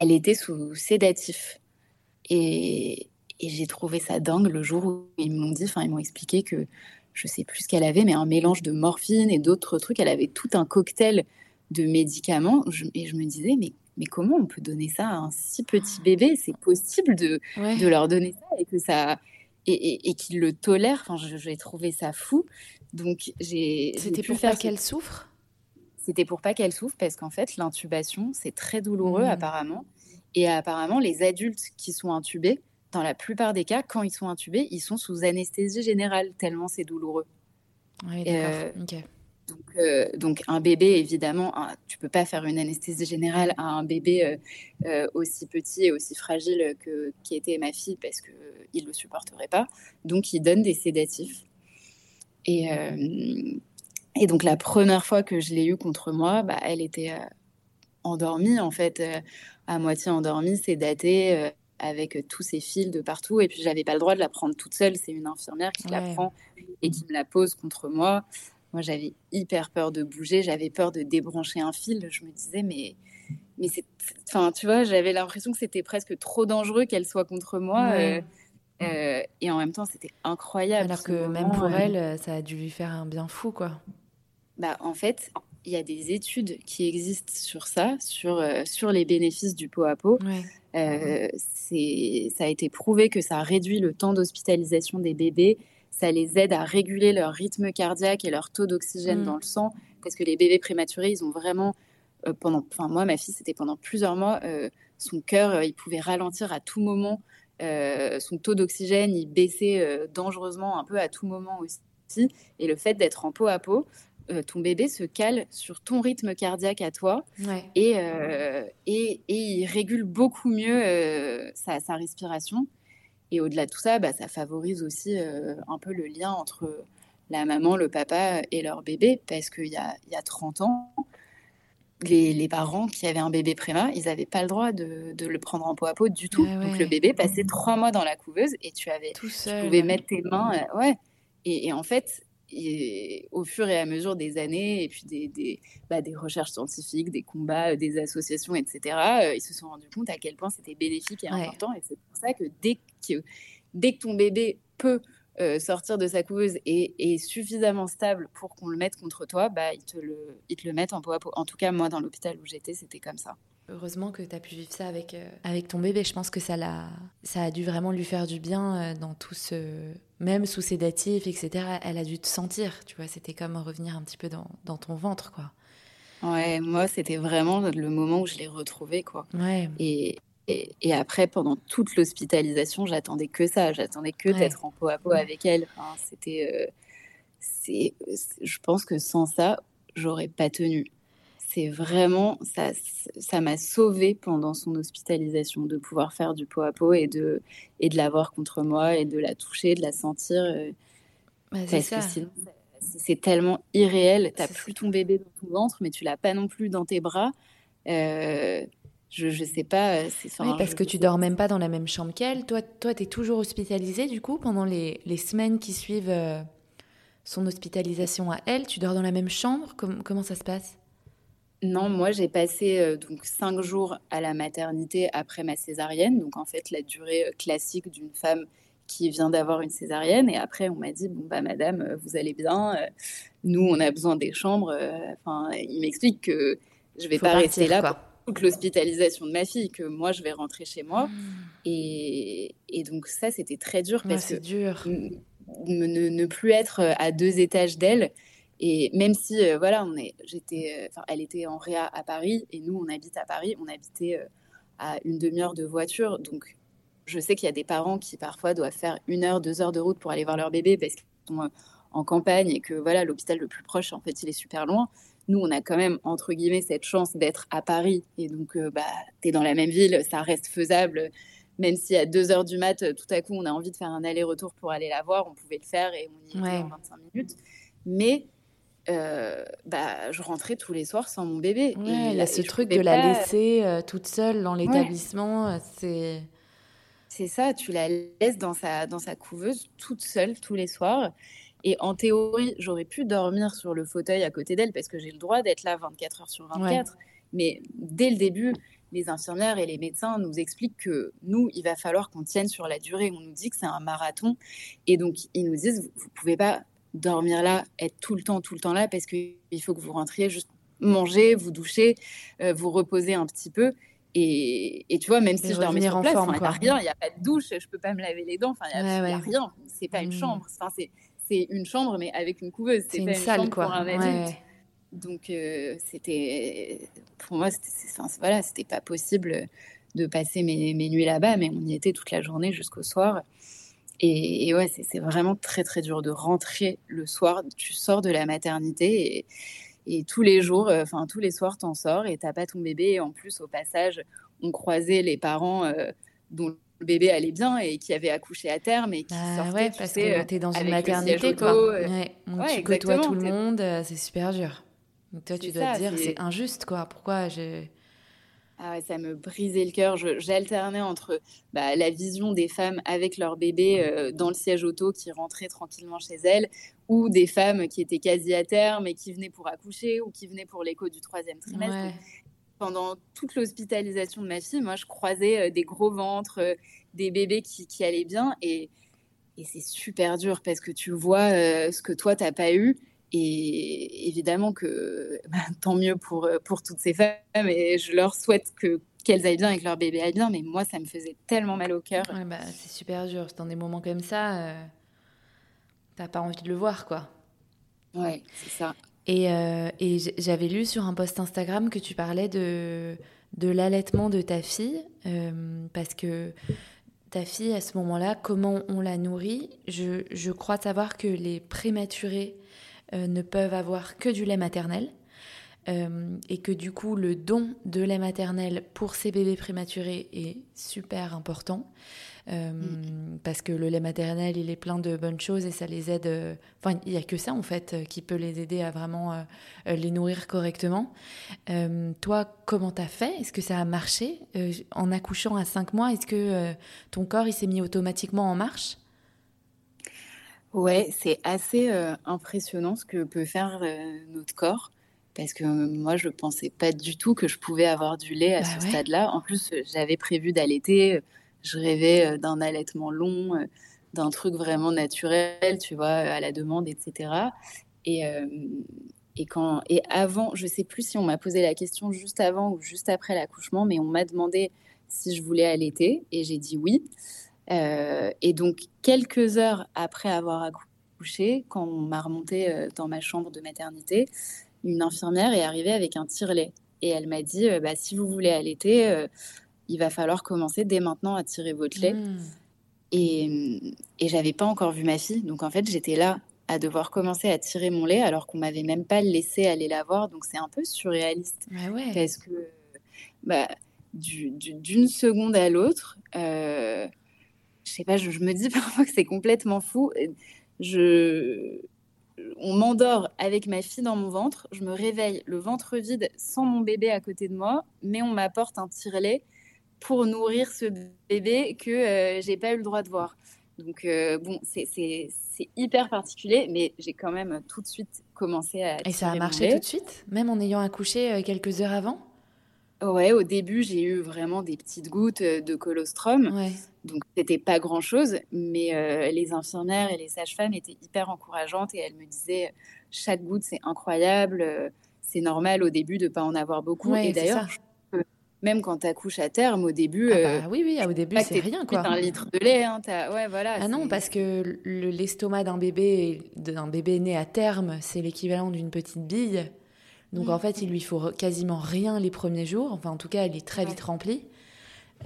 elle, était sous sédatif. Et, et j'ai trouvé ça dingue le jour où ils m'ont dit, enfin ils m'ont expliqué que je sais plus ce qu'elle avait, mais un mélange de morphine et d'autres trucs. Elle avait tout un cocktail de médicaments. et je me disais, mais mais comment on peut donner ça à un si petit bébé? C'est possible de, de leur donner ça et que ça et, et, qu'ils le tolèrent. Enfin, j'ai trouvé ça fou. Donc j'ai. C'était pour faire qu'elle souffre? C'était pour pas qu'elle souffre parce qu'en fait l'intubation c'est très douloureux mmh. apparemment et apparemment les adultes qui sont intubés dans la plupart des cas quand ils sont intubés ils sont sous anesthésie générale tellement c'est douloureux. Oui, d'accord. ok. Donc, euh, donc, un bébé, évidemment, tu peux pas faire une anesthésie générale à un bébé euh, euh, aussi petit et aussi fragile que qui était ma fille parce que il le supporterait pas. Donc, il donne des sédatifs. Et, et donc la première fois que je l'ai eu contre moi, bah, elle était endormie en fait, à moitié endormie, sédatée avec tous ces fils de partout. Et puis, j'avais pas le droit de la prendre toute seule. C'est une infirmière qui la prend et qui me la pose contre moi. Moi, j'avais hyper peur de bouger, j'avais peur de débrancher un fil. Je me disais, mais, mais c'est, enfin, tu vois, j'avais l'impression que c'était presque trop dangereux qu'elle soit contre moi. Euh, euh, et en même temps, c'était incroyable. Alors que même pour elle, euh, ça a dû lui faire un bien fou, quoi. Bah, en fait, il y a des études qui existent sur ça, sur, sur les bénéfices du pot à pot. c'est, ça a été prouvé que ça réduit le temps d'hospitalisation des bébés, ça les aide à réguler leur rythme cardiaque et leur taux d'oxygène mm. dans le sang, parce que les bébés prématurés, ils ont vraiment, euh, pendant, enfin moi, ma fille, c'était pendant plusieurs mois, euh, son cœur, euh, il pouvait ralentir à tout moment, son taux d'oxygène, il baissait dangereusement un peu à tout moment aussi, et le fait d'être en peau à peau, ton bébé se cale sur ton rythme cardiaque à toi et, et, et, il régule beaucoup mieux sa, sa, respiration. Et au-delà de tout ça, bah, ça favorise aussi euh, un peu le lien entre la maman, le papa et leur bébé, parce qu'il y a, y a 30 ans, les, parents qui avaient un bébé préma, ils n'avaient pas le droit de, le prendre en peau à peau du tout. Ah Donc le bébé passait trois mois dans la couveuse et tu avais, tu pouvais mettre tes mains, euh, ouais. Et, et, en fait, et au fur et à mesure des années, et puis des, des, bah, des recherches scientifiques, des combats, euh, des associations, etc., euh, ils se sont rendus compte à quel point c'était bénéfique et important. Et c'est pour ça que dès, que dès que ton bébé peut euh, sortir de sa couveuse et est suffisamment stable pour qu'on le mette contre toi, bah, ils, te le, ils te le mettent en peau à peau. En tout cas, moi, dans l'hôpital où j'étais, c'était comme ça. Heureusement que tu as pu vivre ça avec, euh, avec ton bébé. Je pense que ça, a, ça a dû vraiment lui faire du bien euh, dans tout ce. Même sous sédatif, etc. Elle a dû te sentir, tu vois. C'était comme revenir un petit peu dans, dans ton ventre, quoi. Ouais, moi, c'était vraiment le moment où je l'ai retrouvée, quoi. Ouais. Et, et, après, pendant toute l'hospitalisation, j'attendais que ça. J'attendais que d'être en peau à peau avec elle. c'était, c'est, je pense que sans ça, j'aurais pas tenu. C'est vraiment ça, ça m'a sauvée pendant son hospitalisation de pouvoir faire du peau à peau et de et de l'avoir contre moi et de la toucher, de la sentir. Bah, parce que sinon, c'est tellement irréel. T'as plus ton bébé dans ton ventre, mais tu l'as pas non plus dans tes bras. Euh, je, je sais pas. Euh, oui, parce que tu dors même pas dans la même chambre qu'elle. Toi, toi, es toujours hospitalisée du coup pendant les, les semaines qui suivent euh, son hospitalisation à elle. Tu dors dans la même chambre. comment ça se passe? Non, moi j'ai passé donc cinq jours à la maternité après ma césarienne. Donc en fait la durée classique d'une femme qui vient d'avoir une césarienne. Et après, on m'a dit bon bah madame, euh, vous allez bien. Euh, nous, on a besoin des chambres. Euh, enfin, il m'explique que je vais pas rester là pour toute l'hospitalisation de ma fille, que moi je vais rentrer chez moi. Et, et, donc ça, c'était très dur parce que dur. Ne, ne, plus être à deux étages d'elle. Et même si, voilà, on est, j'étais, enfin, elle était en réa à Paris et nous, on habite à Paris, on habitait à une demi-heure de voiture. Donc, je sais qu'il y a des parents qui parfois doivent faire une heure, deux heures de route pour aller voir leur bébé parce qu'ils sont euh, en campagne et que voilà l'hôpital le plus proche en fait il est super loin. Nous on a quand même entre guillemets cette chance d'être à Paris et donc euh, bah t'es dans la même ville, ça reste faisable. Même si à deux heures du mat, tout à coup on a envie de faire un aller-retour pour aller la voir, on pouvait le faire et on y était en 25 minutes. Mais euh, bah, je rentrais tous les soirs sans mon bébé. il y a ce truc de la laisser toute seule dans l'établissement. C'est c'est ça, tu la laisses dans sa, dans sa couveuse toute seule tous les soirs. Et en théorie, j'aurais pu dormir sur le fauteuil à côté d'elle parce que j'ai le droit d'être là 24 heures sur 24. Mais dès le début, les infirmières et les médecins nous expliquent que nous, il va falloir qu'on tienne sur la durée. On nous dit que c'est un marathon. Et donc, ils nous disent, vous ne pouvez pas dormir là, être tout le temps, tout le temps là, parce qu'il faut que vous rentriez juste manger, vous doucher, euh, vous reposer un petit peu. Et, tu vois, même si je dormais sur place, il n'y a rien, il n'y a pas de douche, je peux pas me laver les dents, enfin, il n'y a, rien. rien. C'est pas une mmh. chambre. Enfin, c'est une chambre, mais avec une couveuse. C'est pas une, salle, chambre quoi. pour un adulte. Donc, euh, c'était. Pour moi, c'était voilà, pas possible de passer mes, mes nuits là-bas, mais on y était toute la journée jusqu'au soir. Et, et ouais, c'est vraiment très, très dur de rentrer le soir. Tu sors de la maternité et et tous les jours, euh, enfin tous les soirs, t'en sors et t'as pas ton bébé. Et en plus, au passage, on croisait les parents euh, dont le bébé allait bien et qui avaient accouché à terme et qui bah sortaient. Ouais, parce que t'es dans une maternité, quoi. Ouais, donc tu côtoies tout le monde, euh, c'est super dur. Donc toi, tu dois te dire, c'est injuste, quoi. Pourquoi j'ai ah ça me brisait le cœur. J'alternais entre bah, la vision des femmes avec leur bébé euh, dans le siège auto qui rentraient tranquillement chez elles, ou des femmes qui étaient quasi à terme et qui venaient pour accoucher ou qui venaient pour l'écho du troisième trimestre. Pendant toute l'hospitalisation de ma fille, moi, je croisais euh, des gros ventres, euh, des bébés qui, qui, allaient bien. Et, et c'est super dur parce que tu vois ce que toi, tu n'as pas eu et évidemment que bah, tant mieux pour, euh, pour toutes ces femmes et je leur souhaite que qu'elles aillent bien et que leur bébé aille bien, mais moi, ça me faisait tellement mal au cœur. bah, c'est super dur. Dans des moments comme ça, euh, t'as pas envie de le voir, quoi. Ouais, c'est ça. Et, euh, et j'avais lu sur un post Instagram que tu parlais de, de l'allaitement de ta fille, parce que ta fille, à ce moment-là, comment on la nourrit? Je, je crois savoir que les prématurés euh, ne peuvent avoir que du lait maternel. Euh, et que du coup le don de lait maternel pour ces bébés prématurés est super important euh, parce que le lait maternel il est plein de bonnes choses et ça les aide enfin il n'y a que ça en fait qui peut les aider à vraiment les nourrir correctement. Toi comment t'as fait? Est-ce que ça a marché? En accouchant à 5 mois est-ce que ton corps il s'est mis automatiquement en marche? Ouais, c'est assez euh, impressionnant ce que peut faire euh, notre corps. Parce que euh, moi, je pensais pas du tout que je pouvais avoir du lait à bah ce stade-là. En plus, j'avais prévu d'allaiter. Je rêvais d'un allaitement long, d'un truc vraiment naturel, tu vois, à la demande, etc. Et, et, quand, et avant, je sais plus si on m'a posé la question juste avant ou juste après l'accouchement, mais on m'a demandé si je voulais allaiter. Et j'ai dit oui. Euh, et donc, quelques heures après avoir accouché, quand on m'a remonté euh, dans ma chambre de maternité, une infirmière est arrivée avec un tire-lait. Et elle m'a dit, euh, bah, si vous voulez allaiter, il va falloir commencer dès maintenant à tirer votre lait. Mmh. Et, et j'avais pas encore vu ma fille. Donc en fait, j'étais là à devoir commencer à tirer mon lait alors qu'on m'avait même pas laissé aller la voir. Donc c'est un peu surréaliste. Ah ouais. Parce que bah, d'une seconde à l'autre, euh, je sais pas, je, me dis parfois que c'est complètement fou. Je, on m'endort avec ma fille dans mon ventre, je me réveille le ventre vide sans mon bébé à côté de moi, mais on m'apporte un tire-lait pour nourrir ce bébé que euh, j'ai pas eu le droit de voir. Donc euh, bon, c'est hyper particulier, mais j'ai quand même tout de suite commencé à. Et ça a marché tout de suite, même en ayant accouché euh, quelques heures avant? Ouais, au début, j'ai eu vraiment des petites gouttes de colostrum. Ouais. Donc, c'était pas grand chose, mais euh, les infirmières et les sages-femmes étaient hyper encourageantes et elles me disaient chaque goutte, c'est incroyable, euh, c'est normal au début de pas en avoir beaucoup. et d'ailleurs, même quand tu accouches à terme, au début. Ah bah, oui, oui, au début, c'est rien, quoi. un litre de lait, hein, ouais, voilà. Ah non, parce que l'estomac d'un bébé, d'un bébé né à terme, c'est l'équivalent d'une petite bille. Donc, en fait, il lui faut quasiment rien les premiers jours. Enfin, en tout cas, elle est très vite remplie.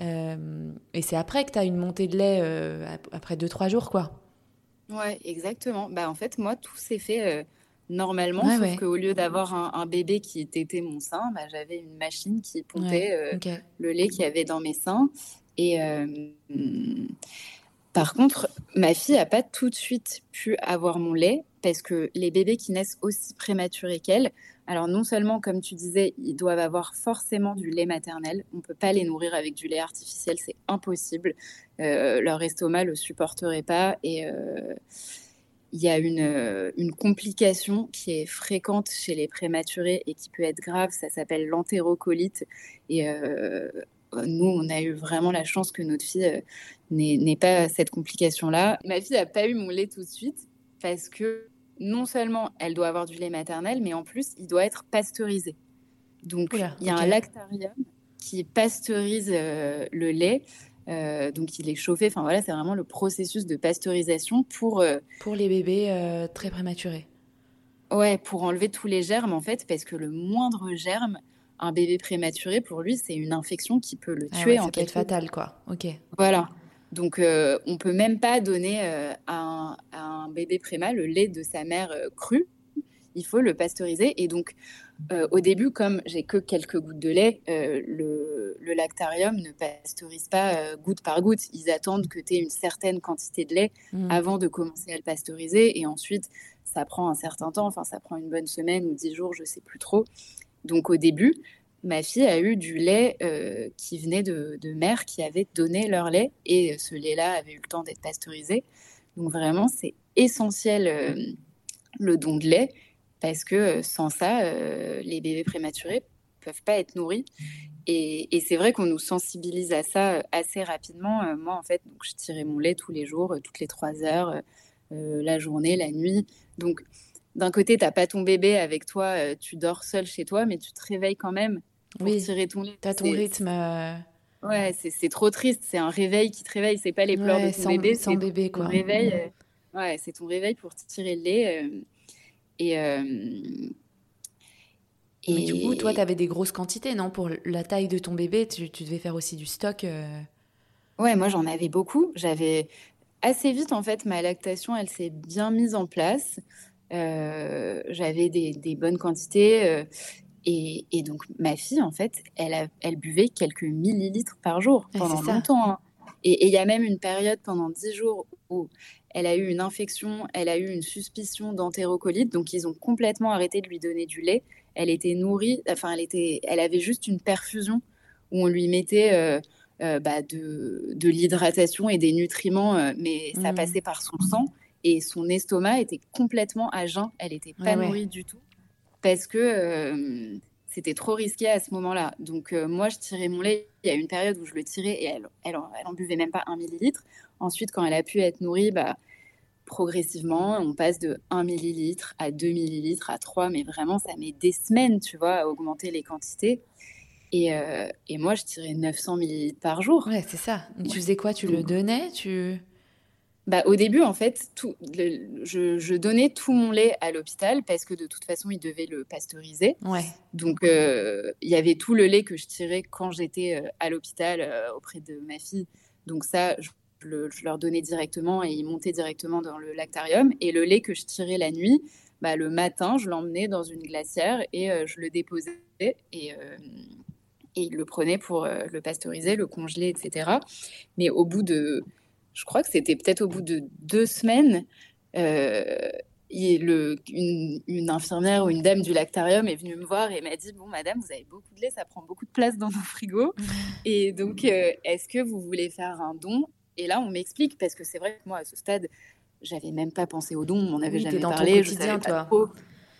Euh, et c'est après que tu as une montée de lait, euh, après 2-3 jours, quoi. Ouais, exactement. Bah, en fait, moi, tout s'est fait euh, normalement, sauf qu'au lieu d'avoir un, bébé qui était mon sein, bah, j'avais une machine qui pompait le lait qu'il y avait dans mes seins. Et par contre, ma fille n'a pas tout de suite pu avoir mon lait parce que les bébés qui naissent aussi prématurés qu'elle, alors non seulement, comme tu disais, ils doivent avoir forcément du lait maternel. On ne peut pas les nourrir avec du lait artificiel, c'est impossible. Euh, leur estomac ne le supporterait pas. Et euh, il y a une, euh, une, complication qui est fréquente chez les prématurés et qui peut être grave. Ça s'appelle l'entérocolite. Et nous, on a eu vraiment la chance que notre fille n'ait pas cette complication-là. Ma fille n'a pas eu mon lait tout de suite parce que non seulement elle doit avoir du lait maternel, mais en plus, il doit être pasteurisé. Donc, il y a un lactarium qui pasteurise euh, le lait. Euh, donc, il est chauffé. Enfin, voilà, c'est vraiment le processus de pasteurisation pour... Euh, pour les bébés très prématurés. Ouais, pour enlever tous les germes, en fait, parce que le moindre germe, un bébé prématuré, pour lui, c'est une infection qui peut le ah tuer en ça peut être fatal, quoi. Ok. Voilà. Donc, euh, on peut même pas donner euh, à, un, bébé prémat le lait de sa mère euh, cru. Il faut le pasteuriser. Et donc, au début, comme j'ai que quelques gouttes de lait, le, lactarium ne pasteurise pas goutte par goutte. Ils attendent que tu aies une certaine quantité de lait mmh. avant de commencer à le pasteuriser. Et ensuite, ça prend un certain temps. Enfin, ça prend une bonne semaine ou dix jours, je sais plus trop. Donc, au début, ma fille a eu du lait euh, qui venait de, mères qui avaient donné leur lait et ce lait-là avait eu le temps d'être pasteurisé. Donc vraiment, c'est essentiel euh, le don de lait parce que euh, sans ça, les bébés prématurés peuvent pas être nourris. Et, c'est vrai qu'on nous sensibilise à ça assez rapidement. moi, en fait, donc, je tirais mon lait tous les jours, toutes les trois heures, la journée, la nuit. Donc, d'un côté, tu n'as pas ton bébé avec toi, tu dors seul chez toi, mais tu te réveilles quand même pour oui, tirer ton lait. Tu as ton rythme. Euh, ouais, c'est trop triste. C'est un réveil qui te réveille. C'est pas les pleurs de ton bébé. Sans bébé, quoi. réveil. Euh, ouais, c'est ton réveil pour tirer le lait. Euh, et. Mais du coup, toi, tu avais des grosses quantités, non Pour la taille de ton bébé, tu, tu devais faire aussi du stock. Ouais, moi, j'en avais beaucoup. J'avais assez vite, en fait, ma lactation, elle s'est bien mise en place. j'avais des, des, bonnes quantités. Et, donc, ma fille, en fait, elle, elle buvait quelques millilitres par jour pendant longtemps. Hein. Et il y a même une période pendant dix jours où elle a eu une infection, elle a eu une suspicion d'entérocolite. Donc, ils ont complètement arrêté de lui donner du lait. Elle était nourrie, enfin, elle, était, elle avait juste une perfusion où on lui mettait euh, euh, bah, de, de l'hydratation et des nutriments, euh, mais ça mmh. passait par son sang. Et son estomac était complètement à jeun. Elle n'était pas nourrie du tout parce que euh, c'était trop risqué à ce moment-là. Donc euh, moi, je tirais mon lait. Il y a une période où je le tirais et elle, elle, en, buvait même pas un millilitre. Ensuite, quand elle a pu être nourrie, bah, progressivement, on passe de 1 millilitre à 2 millilitres à 3, mais vraiment, ça met des semaines, tu vois, à augmenter les quantités. Et, euh, et moi, je tirais 900 millilitres par jour. Ouais, c'est ça. Tu faisais quoi? Tu le donnais? Tu... bah, au début, en fait, tout, je, donnais tout mon lait à l'hôpital parce que de toute façon, ils devaient le pasteuriser. Ouais. Donc, euh, il y avait tout le lait que je tirais quand j'étais euh, à l'hôpital euh, auprès de ma fille. Donc, ça, je, leur donnais directement et ils montaient directement dans le lactarium. Et le lait que je tirais la nuit, bah, le matin, je l'emmenais dans une glacière et je le déposais. Et, et ils le prenaient pour le pasteuriser, le congeler, etc. Mais au bout de je crois que c'était peut-être au bout de deux semaines, euh, le, une, infirmière ou une dame du lactarium est venue me voir et m'a dit Bon, madame, vous avez beaucoup de lait, ça prend beaucoup de place dans nos frigos. et donc, euh, est-ce que vous voulez faire un don? Et là, on m'explique, parce que c'est vrai que moi, à ce stade, j'avais même pas pensé au don, on m'en avait jamais dans parlé. Ton quotidien, toi.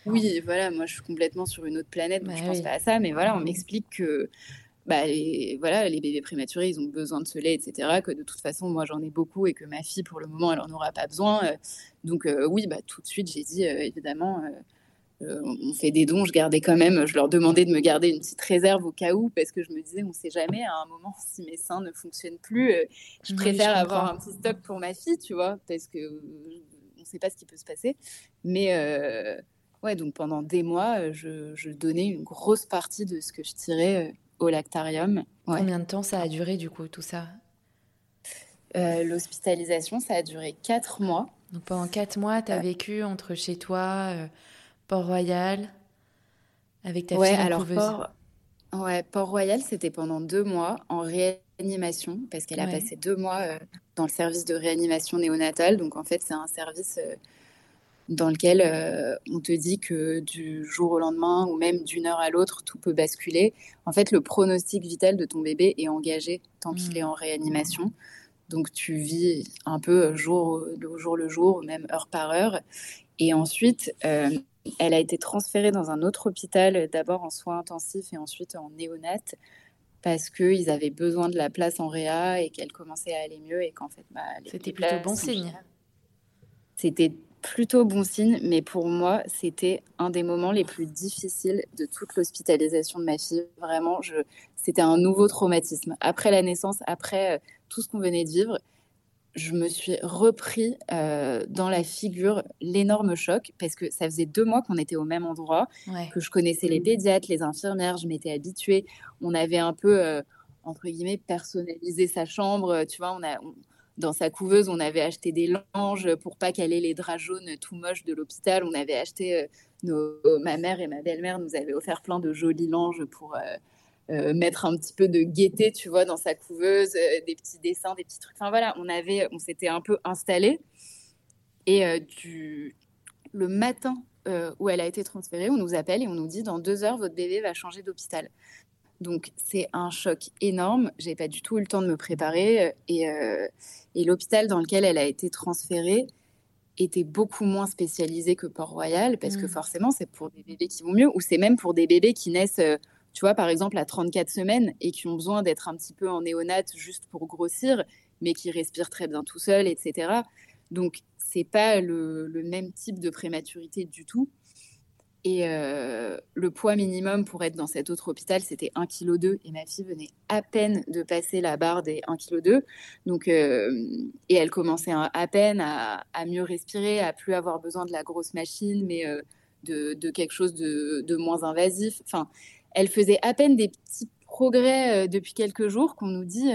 Oui, voilà, moi je suis complètement sur une autre planète, donc je pense pas à ça, mais voilà, on m'explique que bah, les, voilà, les bébés prématurés, ils ont besoin de ce lait, etc. Que de toute façon, moi, j'en ai beaucoup et que ma fille, pour le moment, elle n'en aura pas besoin. Euh. donc, euh, oui, bah, tout de suite, j'ai dit, euh, évidemment, on fait des dons. Je gardais quand même, je leur demandais de me garder une petite réserve au cas où, parce que je me disais, on ne sait jamais, à un moment, si mes seins ne fonctionnent plus, je préfère avoir un petit stock pour ma fille, tu vois, parce que on ne sait pas ce qui peut se passer. Mais. Ouais, donc pendant des mois, je, je, donnais une grosse partie de ce que je tirais au lactarium. Combien de temps ça a duré du coup tout ça? Euh, L'hospitalisation, ça a duré quatre mois. Donc pendant quatre mois, tu as euh. vécu entre chez toi, euh, Port-Royal, avec ta ouais, fille alors Port... Ouais, Port-Royal, c'était pendant deux mois en réanimation, parce qu'elle a passé deux mois dans le service de réanimation néonatale. Donc en fait, c'est un service dans lequel euh, on te dit que du jour au lendemain ou même d'une heure à l'autre, tout peut basculer. En fait, le pronostic vital de ton bébé est engagé tant qu'il est en réanimation. Donc, tu vis un peu jour le jour le jour, même heure par heure. Et ensuite, euh, elle a été transférée dans un autre hôpital, d'abord en soins intensifs et ensuite en néonat, parce qu'ils avaient besoin de la place en réa et qu'elle commençait à aller mieux et qu'en fait, bah, c'était plutôt bon signe. C'était plutôt bon signe, mais pour moi, c'était un des moments les plus difficiles de toute l'hospitalisation de ma fille. Vraiment, je, c'était un nouveau traumatisme. Après la naissance, après euh, tout ce qu'on venait de vivre, je me suis repris euh, dans la figure l'énorme choc parce que ça faisait deux mois qu'on était au même endroit, que je connaissais les pédiatres, les infirmières, je m'étais habituée. On avait un peu, euh, entre guillemets, personnalisé sa chambre. Tu vois, on a, dans sa couveuse, on avait acheté des langes pour pas qu'elle ait les draps jaunes tout moches de l'hôpital. On avait acheté, euh, nos, ma mère et ma belle-mère nous avaient offert plein de jolis langes pour euh, euh, mettre un petit peu de gaieté, tu vois, dans sa couveuse, des petits dessins, des petits trucs. Enfin voilà, on avait, on s'était un peu installé. Et du, le matin où elle a été transférée, on nous appelle et on nous dit dans deux heures, votre bébé va changer d'hôpital. Donc c'est un choc énorme. J'ai pas du tout eu le temps de me préparer et, euh, et l'hôpital dans lequel elle a été transférée était beaucoup moins spécialisé que Port-Royal parce que mmh. forcément c'est pour des bébés qui vont mieux ou c'est même pour des bébés qui naissent, euh, tu vois, par exemple à 34 semaines et qui ont besoin d'être un petit peu en néonate juste pour grossir, mais qui respirent très bien tout seuls, etc. Donc c'est pas le, le, même type de prématurité du tout. Et euh, le poids minimum pour être dans cet autre hôpital, c'était 1,2 kg. Et ma fille venait à peine de passer la barre des 1,2 kg. Euh, et elle commençait à, peine à, mieux respirer, à plus avoir besoin de la grosse machine, mais euh, de, quelque chose de, moins invasif. Enfin, elle faisait à peine des petits progrès depuis quelques jours qu'on nous dit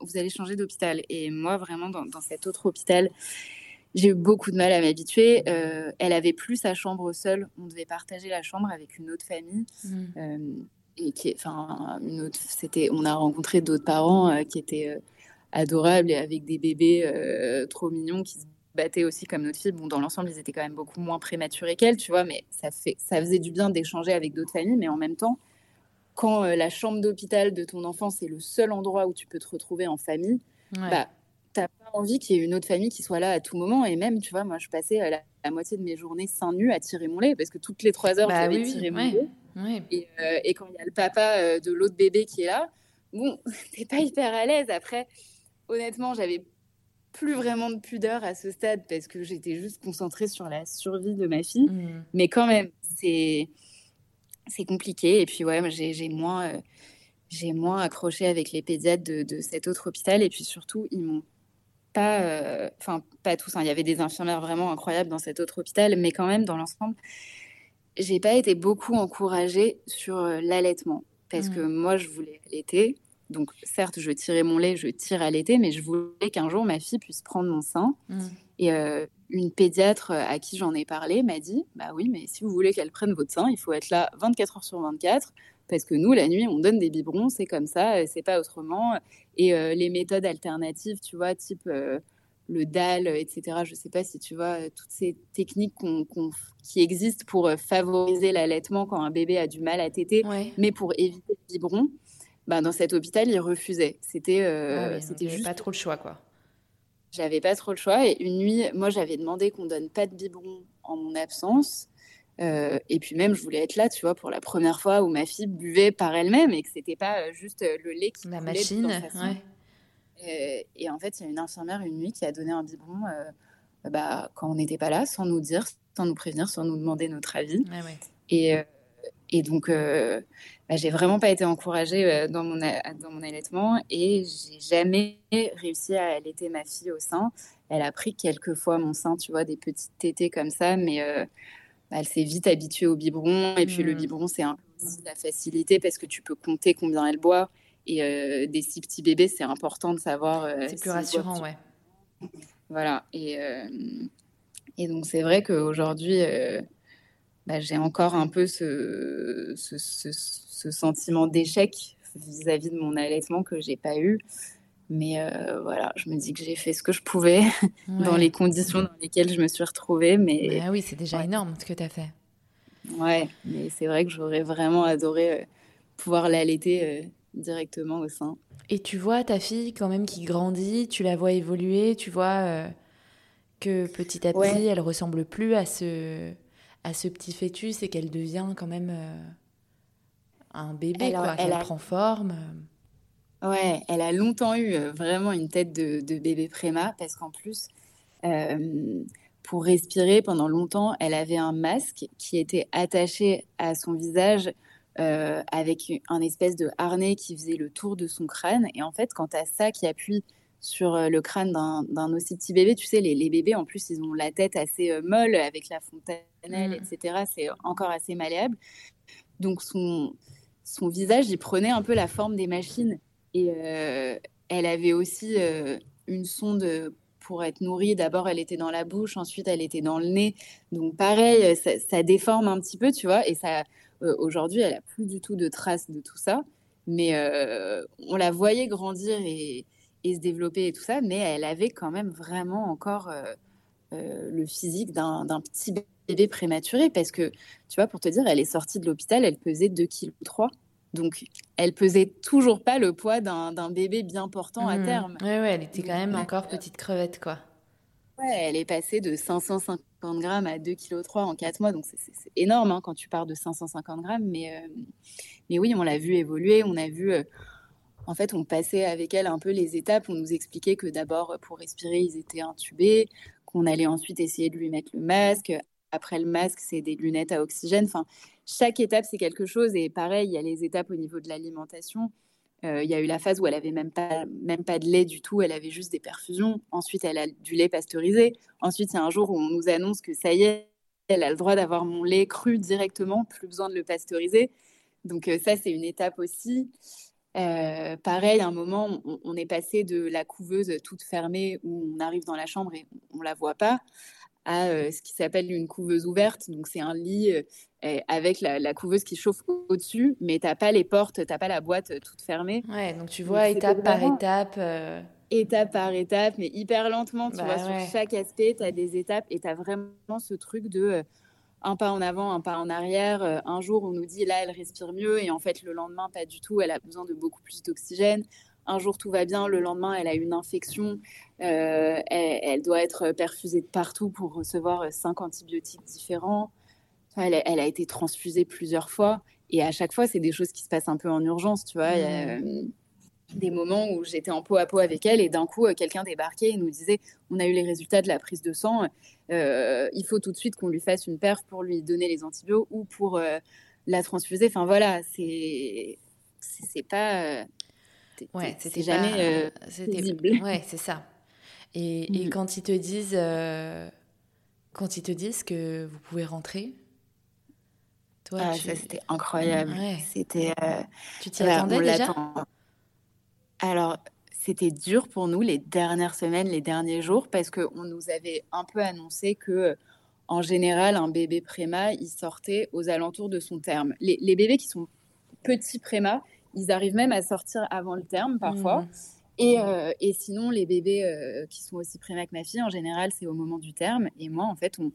vous allez changer d'hôpital. Et moi, vraiment, dans cet autre hôpital, j'ai eu beaucoup de mal à m'habituer. Euh, elle avait plus sa chambre seule. On devait partager la chambre avec une autre famille. Mmh. Euh, et qui, enfin, une autre, c'était, on a rencontré d'autres parents euh, qui étaient adorables et avec des bébés trop mignons qui se battaient aussi comme notre fille. Bon, dans l'ensemble, ils étaient quand même beaucoup moins prématurés qu'elle, tu vois, mais ça, fait, ça faisait du bien d'échanger avec d'autres familles. Mais en même temps, quand la chambre d'hôpital de ton enfant, c'est le seul endroit où tu peux te retrouver en famille, bah, t'as pas envie qu'il y ait une autre famille qui soit là à tout moment. Et même, tu vois, moi, je passais euh, la, moitié de mes journées seins nus à tirer mon lait parce que toutes les trois heures, bah, j'avais tiré mon lait. Euh, et, quand il y a le papa euh, de l'autre bébé qui est là, bon, t'es pas hyper à l'aise. Après, honnêtement, j'avais plus vraiment de pudeur à ce stade parce que j'étais juste concentrée sur la survie de ma fille. Mmh. Mais quand même, c'est c'est compliqué. Et puis, ouais, j'ai moins. j'ai moins accroché avec les pédiatres de, de, cet autre hôpital. Et puis surtout, ils m'ont pas, enfin pas tous, hein. il y avait des infirmières vraiment incroyables dans cet autre hôpital, mais quand même dans l'ensemble, j'ai pas été beaucoup encouragée sur l'allaitement parce que mmh. moi je voulais allaiter. Donc certes, je tirais mon lait, je tire à l'été, mais je voulais qu'un jour ma fille puisse prendre mon sein. Mmh. Et une pédiatre à qui j'en ai parlé m'a dit Bah oui, mais si vous voulez qu'elle prenne votre sein, il faut être là 24 heures sur 24. Parce que nous, la nuit, on donne des biberons, c'est comme ça, c'est pas autrement. Et les méthodes alternatives, tu vois, type le DAL, etc. Je sais pas si tu vois toutes ces techniques qui existent pour favoriser l'allaitement quand un bébé a du mal à téter, mais pour éviter le biberon. Bah, dans cet hôpital, ils refusaient. C'était euh, c'était juste pas trop le choix, quoi. J'avais pas trop le choix. Et une nuit, moi, j'avais demandé qu'on donne pas de biberon en mon absence. Euh, et puis même, je voulais être là, tu vois, pour la première fois où ma fille buvait par elle-même et que c'était pas euh, juste euh, le lait qui la machine. Ouais. Et, et, en fait, il y a une infirmière une nuit qui a donné un biberon bah, quand on n'était pas là, sans nous dire, sans nous prévenir, sans nous demander notre avis. Ouais, ouais. Et, et donc, bah, j'ai vraiment pas été encouragée euh, dans, mon, dans mon allaitement et j'ai jamais réussi à allaiter ma fille au sein. Elle a pris quelques fois mon sein, tu vois, des petites tétées comme ça, mais euh, elle s'est vite habituée au biberon. Et puis le mmh. biberon, c'est un peu la facilité parce que tu peux compter combien elle boit. Et euh, des si petits bébés, c'est important de savoir. c'est plus rassurant, ouais. Voilà. Et, et donc, c'est vrai qu'aujourd'hui, bah, j'ai encore un peu ce, ce, ce, sentiment d'échec vis-à-vis de mon allaitement que j'ai pas eu. Mais euh, voilà, je me dis que j'ai fait ce que je pouvais dans les conditions dans lesquelles je me suis retrouvée. Mais bah oui, c'est déjà énorme ce que tu as fait. Ouais, mais c'est vrai que j'aurais vraiment adoré euh, pouvoir l'allaiter euh, directement au sein. Et tu vois ta fille quand même qui grandit, tu la vois évoluer, tu vois que petit à petit elle ressemble plus à ce à ce petit fœtus et qu'elle devient quand même un bébé, quoi, qu'elle prend forme. Ouais, elle a longtemps eu euh, vraiment une tête de, bébé préma parce qu'en plus, euh, pour respirer pendant longtemps, elle avait un masque qui était attaché à son visage avec un espèce de harnais qui faisait le tour de son crâne. Et en fait, quand tu as ça qui appuie sur euh, le crâne d'un aussi petit bébé. Tu sais, les, bébés, en plus, ils ont la tête assez euh, molle avec la fontanelle, mm. etc. C'est encore assez malléable. Donc, son, son visage, il prenait un peu la forme des machines. Et euh, elle avait aussi une sonde pour être nourrie. D'abord, elle était dans la bouche, ensuite, elle était dans le nez. Donc, pareil, ça, ça déforme un petit peu, tu vois. Et ça, aujourd'hui, elle a plus du tout de traces de tout ça. Mais on la voyait grandir et, se développer et tout ça, mais elle avait quand même vraiment encore euh, euh, le physique d'un petit bébé prématuré parce que, tu vois, pour te dire, elle est sortie de l'hôpital, elle pesait 2,3 kg. Donc, elle pesait toujours pas le poids d'un bébé bien portant à mmh. terme. Oui, ouais, elle était quand même encore petite crevette, quoi. Ouais, elle est passée de 550 grammes à 2,3 kg en 4 mois. Donc, c'est énorme hein, quand tu pars de 550 grammes. Mais, euh, mais oui, on l'a vu évoluer. On a vu en fait, on passait avec elle un peu les étapes. On nous expliquait que d'abord, pour respirer, ils étaient intubés, qu'on allait ensuite essayer de lui mettre le masque. Après le masque, c'est des lunettes à oxygène. Enfin, chaque étape, c'est quelque chose. Et pareil, il y a les étapes au niveau de l'alimentation. Euh, il y a eu la phase où elle avait même pas, même pas de lait du tout, elle avait juste des perfusions. Ensuite, elle a du lait pasteurisé. Ensuite, il y a un jour où on nous annonce que ça y est, elle a le droit d'avoir mon lait cru directement, plus besoin de le pasteuriser. Donc euh, ça, c'est une étape aussi. Euh, pareil, à un moment, on, est passé de la couveuse toute fermée où on arrive dans la chambre et on la voit pas à euh, ce qui s'appelle une couveuse ouverte. Donc c'est un lit euh, avec la, couveuse qui chauffe au-dessus, mais t'as pas les portes, t'as pas la boîte toute fermée. Ouais, donc tu vois étape par étape. Étape par étape, mais hyper lentement. Tu bah vois, sur chaque aspect, tu as des étapes et tu as vraiment ce truc de un pas en avant, un pas en arrière. Euh, un jour, on nous dit là, elle respire mieux, et en fait, le lendemain, pas du tout. Elle a besoin de beaucoup plus d'oxygène. Un jour, tout va bien. Le lendemain, elle a une infection. Euh, elle, doit être perfusée de partout pour recevoir cinq antibiotiques différents. Elle, a été transfusée plusieurs fois. Et à chaque fois, c'est des choses qui se passent un peu en urgence, tu vois. Mmh des moments où j'étais en peau à peau avec elle et d'un coup, euh, quelqu'un débarquait et nous disait on a eu les résultats de la prise de sang, euh, il faut tout de suite qu'on lui fasse une perf pour lui donner les antibiotiques ou pour euh, la transfuser. Enfin voilà, c'est c'est pas ouais, c'était jamais visible. Ouais, c'est ça. Et, mm. quand ils te disent, euh, quand ils te disent que vous pouvez rentrer, toi, ah, ça c'était incroyable. C'était. Euh, tu t'y attendais déjà Alors, c'était dur pour nous les dernières semaines, les derniers jours, parce qu'on nous avait un peu annoncé que, en général, un bébé préma, il sortait aux alentours de son terme. Les, bébés qui sont petits préma, ils arrivent même à sortir avant le terme parfois. Mmh. Euh, et, sinon, les bébés euh, qui sont aussi préma que ma fille, en général, c'est au moment du terme. Et moi, en fait, on,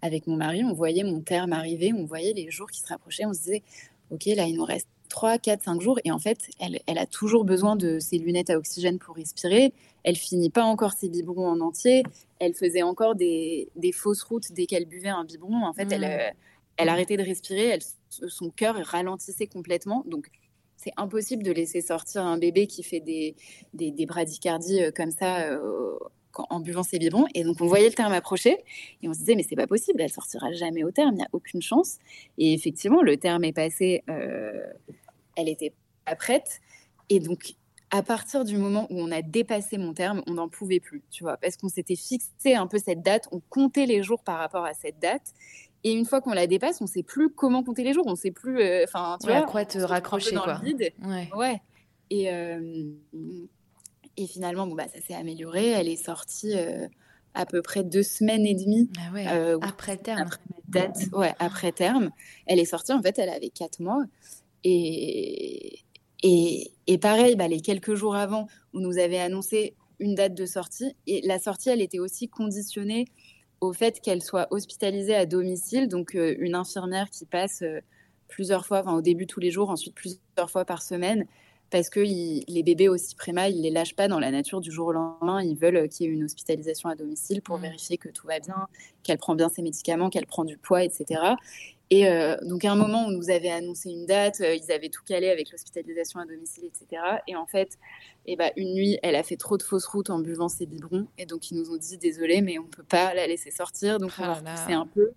avec mon mari, on voyait mon terme arriver, on voyait les jours qui se rapprochaient, on se disait, OK, là, il nous reste 3, 4, 5 jours. Et en fait, elle, elle a toujours besoin de ses lunettes à oxygène pour respirer. Elle finit pas encore ses biberons en entier. Elle faisait encore des, des fausses routes dès qu'elle buvait un biberon. En fait, elle, mmh. euh, elle arrêtait de respirer. Elle, son cœur ralentissait complètement. Donc, c'est impossible de laisser sortir un bébé qui fait des, des, bradycardies euh, comme ça euh, en buvant ses biberons. Et donc, on voyait le terme approcher et on se disait, mais c'est pas possible, elle sortira jamais au terme, il n'y a aucune chance. Et effectivement, le terme est passé, euh, elle était pas prête. Et donc, à partir du moment où on a dépassé mon terme, on n'en pouvait plus, tu vois, parce qu'on s'était fixé un peu cette date, on comptait les jours par rapport à cette date. Et une fois qu'on la dépasse, on ne sait plus comment compter les jours, on ne sait plus, euh, enfin, tu vois, à quoi te raccrocher, quoi. Ouais. ouais. Et, euh, et finalement, bon, bah, ça s'est amélioré. Elle est sortie euh, à peu près deux semaines et demie. Ah après terme. Après date, ouais, après terme. Elle est sortie, en fait, elle avait quatre mois. Et, et, et pareil, bah, les quelques jours avant, on nous avait annoncé une date de sortie. Et la sortie, elle était aussi conditionnée au fait qu'elle soit hospitalisée à domicile, donc euh, une infirmière qui passe euh, plusieurs fois, enfin au début tous les jours, ensuite plusieurs fois par semaine, parce que les bébés aussi préma, ils les lâchent pas dans la nature du jour au lendemain. Ils veulent euh, qu'il y ait une hospitalisation à domicile pour mmh. vérifier que tout va bien, qu'elle prend bien ses médicaments, qu'elle prend du poids, etc. Et euh, donc à un moment, on nous avait annoncé une date, euh, ils avaient tout calé avec l'hospitalisation à domicile, etc. Et en fait, eh ben, une nuit, elle a fait trop de fausses routes en buvant ses biberons, et donc ils nous ont dit désolé, mais on peut pas la laisser sortir, donc on va oh repousser un peu.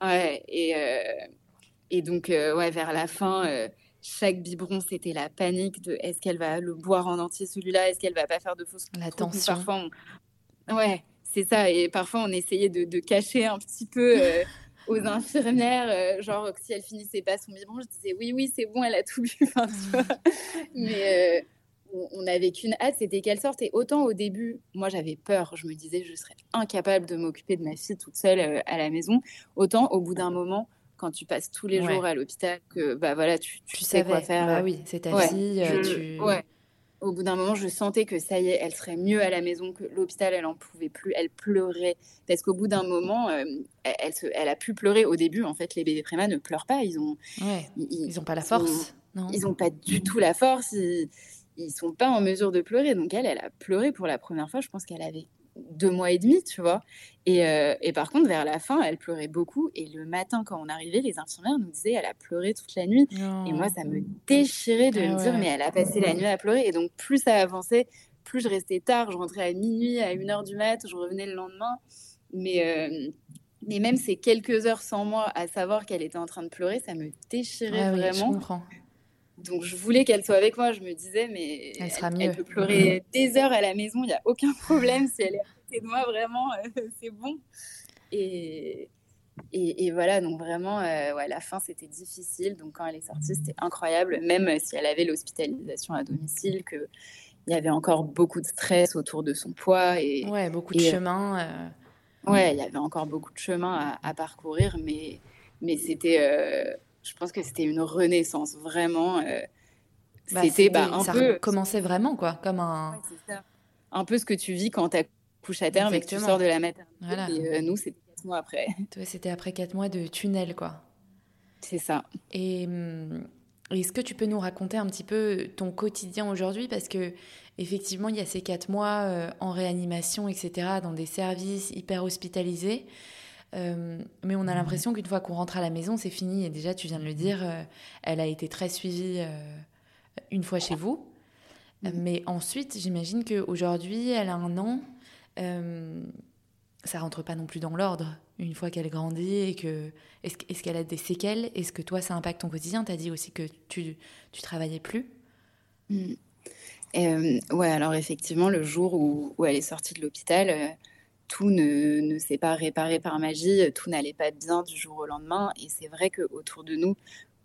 Ouais, et, et donc ouais, vers la fin chaque biberon, c'était la panique de est-ce qu'elle va le boire en entier celui-là, est-ce qu'elle va pas faire de fausses La tension. Parfois, ouais, c'est ça. Et parfois, on essayait de, cacher un petit peu euh, aux infirmières, euh, genre si elle finissait pas son biberon, je disais oui, oui, c'est bon, elle a tout bu. Mais euh, on n'avait qu'une hâte, c'était qu'elle sorte. Et autant au début, moi j'avais peur, je me disais je serais incapable de m'occuper de ma fille toute seule à la maison. Autant au bout d'un moment, quand tu passes tous les jours à l'hôpital que bah voilà tu, tu, sais quoi faire bah oui c'est ta fille euh, ouais. Au bout d'un moment je sentais que ça y est elle serait mieux à la maison que l'hôpital elle en pouvait plus elle pleurait. Parce qu'au bout d'un moment euh, elle, se, elle a pu pleurer au début en fait les bébés préma ne pleurent pas ils ont ils, ont pas la force non ils ont pas du tout la force ils, ils sont pas en mesure de pleurer. Donc elle elle a pleuré pour la première fois je pense qu'elle avait deux mois et demi, tu vois. Et, euh, et, par contre, vers la fin, elle pleurait beaucoup. Et le matin, quand on arrivait, les infirmières nous disaient, elle a pleuré toute la nuit. Et moi, ça me déchirait de ah me dire, mais elle a passé la nuit à pleurer. Et donc, plus ça avançait, plus je restais tard. Je rentrais à minuit, à 1h du mat, je revenais le lendemain. Mais, euh, mais même ces quelques heures sans moi à savoir qu'elle était en train de pleurer, ça me déchirait ah vraiment. Je comprends. Donc je voulais qu'elle soit avec moi. Je me disais, mais elle, sera mieux. peut pleurer des heures à la maison, il n'y a aucun problème. Si elle est à côté de moi, vraiment, euh, c'est bon. Et, et, voilà, donc vraiment, euh, ouais, la fin, c'était difficile. Donc quand elle est sortie, c'était incroyable, même si elle avait l'hospitalisation à domicile, qu'il y avait encore beaucoup de stress autour de son poids. Et, ouais, beaucoup de chemin. Euh. Ouais, il y avait encore beaucoup de chemin à, parcourir, mais, mais c'était je pense que c'était une renaissance vraiment. Euh, bah, c'était bah, un ça peu. commençait vraiment, quoi, comme un. Un peu ce que tu vis quand tu accouches à terme et que tu sors de la maternité. Et euh, nous, c'était quatre mois après. C'était après quatre mois de tunnel, quoi. C'est ça. Et. Hum, est-ce que tu peux nous raconter un petit peu ton quotidien aujourd'hui? Parce que effectivement, il y a ces quatre mois euh, en réanimation, etc., dans des services hyper hospitalisés. Euh, mais on a l'impression qu'une fois qu'on rentre à la maison, c'est fini. Et déjà, tu viens de le dire, euh, elle a été très suivie euh, une fois chez vous. Mhm. Mais ensuite, j'imagine qu'aujourd'hui, elle a un an. ça rentre pas non plus dans l'ordre une fois qu'elle grandit et que est-ce qu'elle a des séquelles? Est-ce que toi ça impacte ton quotidien? Tu as dit aussi que tu tu travaillais plus. Mhm. ouais, alors effectivement, le jour où, où elle est sortie de l'hôpital, tout ne, ne s'est pas réparé par magie, tout n'allait pas bien du jour au lendemain. Et c'est vrai qu'autour de nous,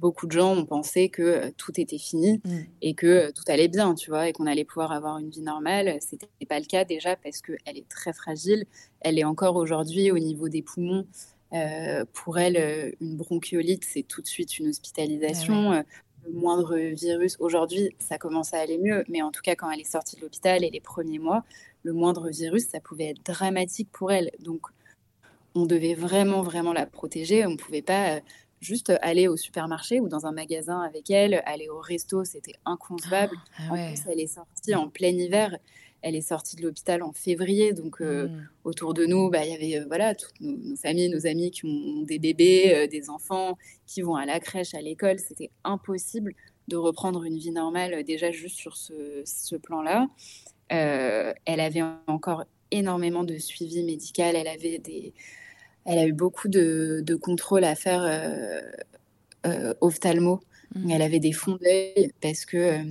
beaucoup de gens ont pensé que euh, tout était fini mmh. et que euh, tout allait bien, tu vois, et qu'on allait pouvoir avoir une vie normale. C'était pas le cas déjà parce qu'elle est très fragile. Elle est encore aujourd'hui au niveau des poumons. Euh, pour elle, une bronchiolite, c'est tout de suite une hospitalisation. Ah le moindre virus, aujourd'hui, ça commence à aller mieux, mais en tout cas, quand elle est sortie de l'hôpital et les premiers mois, le moindre virus, ça pouvait être dramatique pour elle. Donc, on devait vraiment, vraiment la protéger. On ne pouvait pas juste aller au supermarché ou dans un magasin avec elle, aller au resto, c'était inconcevable. Ah, ah en plus, elle est sortie en plein hiver. Elle est sortie de l'hôpital en février, donc euh, hmm. autour de nous, bah, il y avait euh, voilà toutes nos, familles, nos amis qui ont des bébés, euh, des enfants, qui vont à la crèche, à l'école. C'était impossible de reprendre une vie normale déjà juste sur ce, ce plan-là. Elle avait encore énormément de suivi médical. Elle avait des, elle a eu beaucoup de, de contrôles à faire euh, euh, ophtalmo. Mmh. Elle avait des fonds d'œil parce que euh,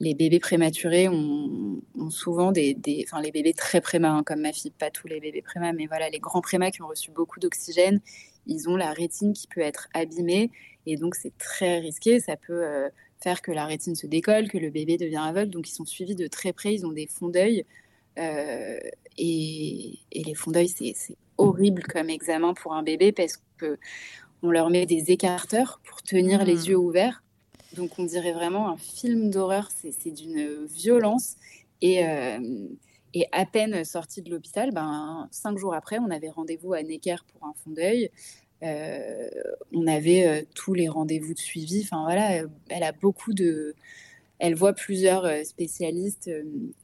les bébés prématurés ont, souvent des, enfin les bébés très prémas, hein, comme ma fille, pas tous les bébés prémas, mais voilà, les grands prémas qui ont reçu beaucoup d'oxygène, ils ont la rétine qui peut être abîmée et donc c'est très risqué. Ça peut faire que la rétine se décolle, que le bébé devient aveugle. Donc ils sont suivis de très près, ils ont des fonds d'œil. et, et, les fonds d'œil, c'est horrible comme examen pour un bébé parce que on leur met des écarteurs pour tenir les hmm. yeux ouverts. Donc on dirait vraiment un film d'horreur, c'est d'une violence. Et, euh, et, à peine sortie de l'hôpital, ben, cinq jours après, on avait rendez-vous à Necker pour un fond d'œil. Euh, on avait euh, tous les rendez-vous de suivi. Enfin voilà, elle a beaucoup de. Elle voit plusieurs spécialistes.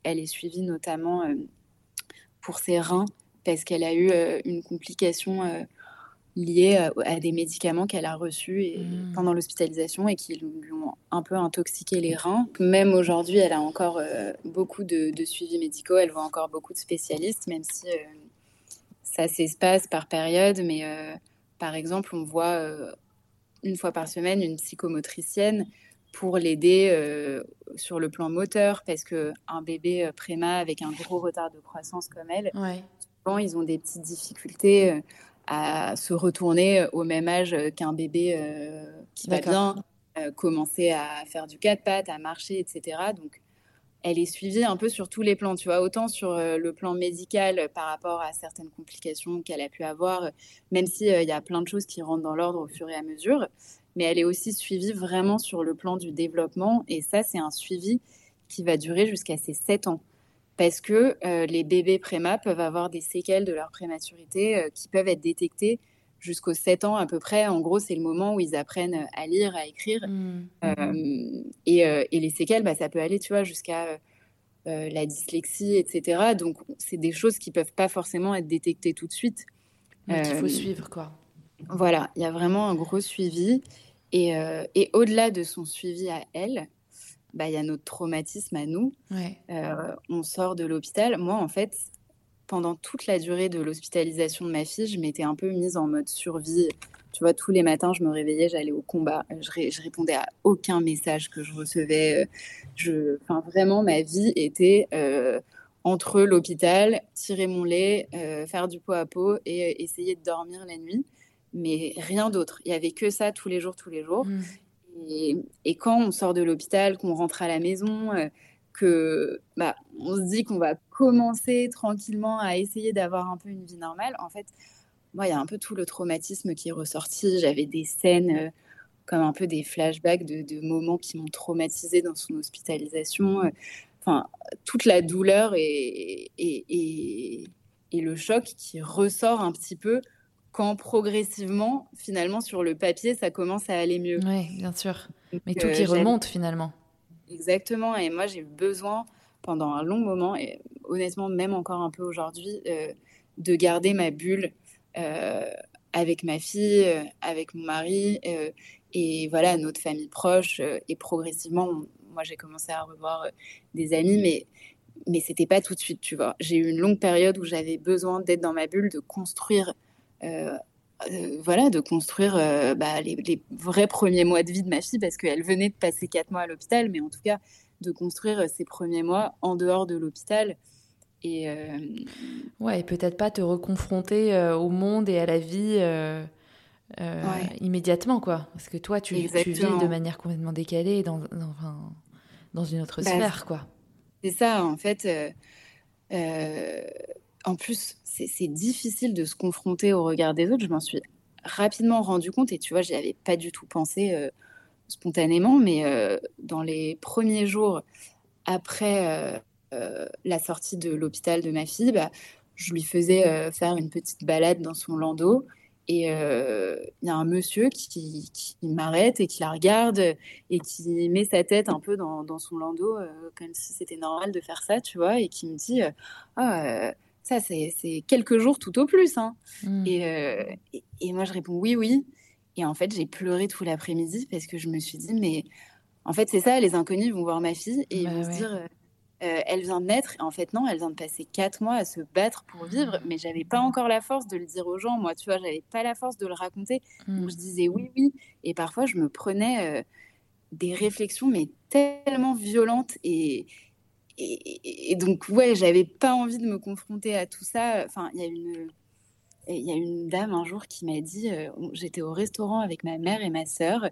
Elle est suivie notamment pour ses reins parce qu'elle a eu euh, une complication euh, liée à, des médicaments qu'elle a reçus et, mmh. pendant l'hospitalisation et qui lui ont un peu intoxiqué les reins. Même aujourd'hui, elle a encore euh, beaucoup de, suivis médicaux, elle voit encore beaucoup de spécialistes, même si ça s'espace par période. Mais par exemple, on voit une fois par semaine une psychomotricienne pour l'aider sur le plan moteur, parce qu'un bébé préma avec un gros retard de croissance comme elle, ils ont des petites difficultés euh, à se retourner au même âge qu'un bébé euh, qui va bien, euh, commencer à faire du quatre pattes, à marcher, etc. Donc, elle est suivie un peu sur tous les plans, tu vois, autant sur le plan médical par rapport à certaines complications qu'elle a pu avoir, même s'il il y a plein de choses qui rentrent dans l'ordre au fur et à mesure, mais elle est aussi suivie vraiment sur le plan du développement, et ça, c'est un suivi qui va durer jusqu'à ses 7 ans parce que euh, les bébés préma peuvent avoir des séquelles de leur prématurité euh, qui peuvent être détectées jusqu'aux 7 ans à peu près. En gros, c'est le moment où ils apprennent à lire, à écrire. Mmh. Euh, et, les séquelles, bah, ça peut aller, tu vois, jusqu'à la dyslexie, etc. Donc, c'est des choses qui peuvent pas forcément être détectées tout de suite. il faut suivre, quoi. Voilà, il y a vraiment un gros suivi. Et, et au-delà de son suivi à elle, bah, y a notre traumatisme à nous. Euh, on sort de l'hôpital. Moi, en fait, pendant toute la durée de l'hospitalisation de ma fille, je m'étais un peu mise en mode survie. Tu vois, tous les matins, je me réveillais, j'allais au combat. Je, je, répondais à aucun message que je recevais. Je, enfin, vraiment, ma vie était euh, entre l'hôpital, tirer mon lait, euh, faire du pot à pot et essayer de dormir la nuit. Mais rien d'autre. Il y avait que ça tous les jours, tous les jours. Mmh. Et, quand on sort de l'hôpital, qu'on rentre à la maison, euh, que bah, on se dit qu'on va commencer tranquillement à essayer d'avoir un peu une vie normale, en fait, moi, il y a un peu tout le traumatisme qui est ressorti. J'avais des scènes euh, comme un peu des flashbacks de, moments qui m'ont traumatisé dans son hospitalisation. Euh, enfin, toute la douleur et, et, et, le choc qui ressort un petit peu quand progressivement, finalement, sur le papier, ça commence à aller mieux. Oui, bien sûr. Mais tout qui euh, remonte finalement. Exactement. Et moi, j'ai besoin, pendant un long moment, et honnêtement, même encore un peu aujourd'hui, euh, de garder ma bulle euh, avec ma fille, avec mon mari, et voilà, notre famille proche. et progressivement, moi, j'ai commencé à revoir des amis, mais mais c'était pas tout de suite, tu vois. J'ai eu une longue période où j'avais besoin d'être dans ma bulle, de construire euh, euh, voilà, de construire euh, bah, les, vrais premiers mois de vie de ma fille parce qu'elle venait de passer quatre mois à l'hôpital, mais en tout cas, de construire ces premiers mois en dehors de l'hôpital. Et ouais, et peut-être pas te reconfronter au monde et à la vie immédiatement, quoi. Parce que toi, tu, tu, vis de manière complètement décalée dans, dans, dans une autre bah, sphère, quoi. C'est ça, en fait. En plus, c'est difficile de se confronter au regard des autres. Je m'en suis rapidement rendu compte et tu vois, j'y avais pas du tout pensé euh, spontanément, mais euh, dans les premiers jours après euh, la sortie de l'hôpital de ma fille, bah, je lui faisais faire une petite balade dans son landau. Et il y a un monsieur qui, m'arrête et qui la regarde et qui met sa tête un peu dans, son landau, comme si c'était normal de faire ça, tu vois, et qui me dit Ah, ça, c'est quelques jours tout au plus. Hein. Mmh. Euh, et, et, moi, je réponds oui, oui. Et en fait, j'ai pleuré tout l'après-midi parce que je me suis dit, mais en fait, c'est ça, les inconnus vont voir ma fille et ils bah vont se dire, euh, euh, elle vient de naître. Et en fait, non, elle vient de passer quatre mois à se battre pour vivre, mmh. mais j'avais pas encore la force de le dire aux gens. Moi, tu vois, j'avais pas la force de le raconter. Donc, mmh. je disais oui, oui. Et parfois, je me prenais des réflexions, mais tellement violentes et et, donc, ouais, j'avais pas envie de me confronter à tout ça. Enfin, il y a une. Il y a une dame un jour qui m'a dit, euh, j'étais au restaurant avec ma mère et ma sœur.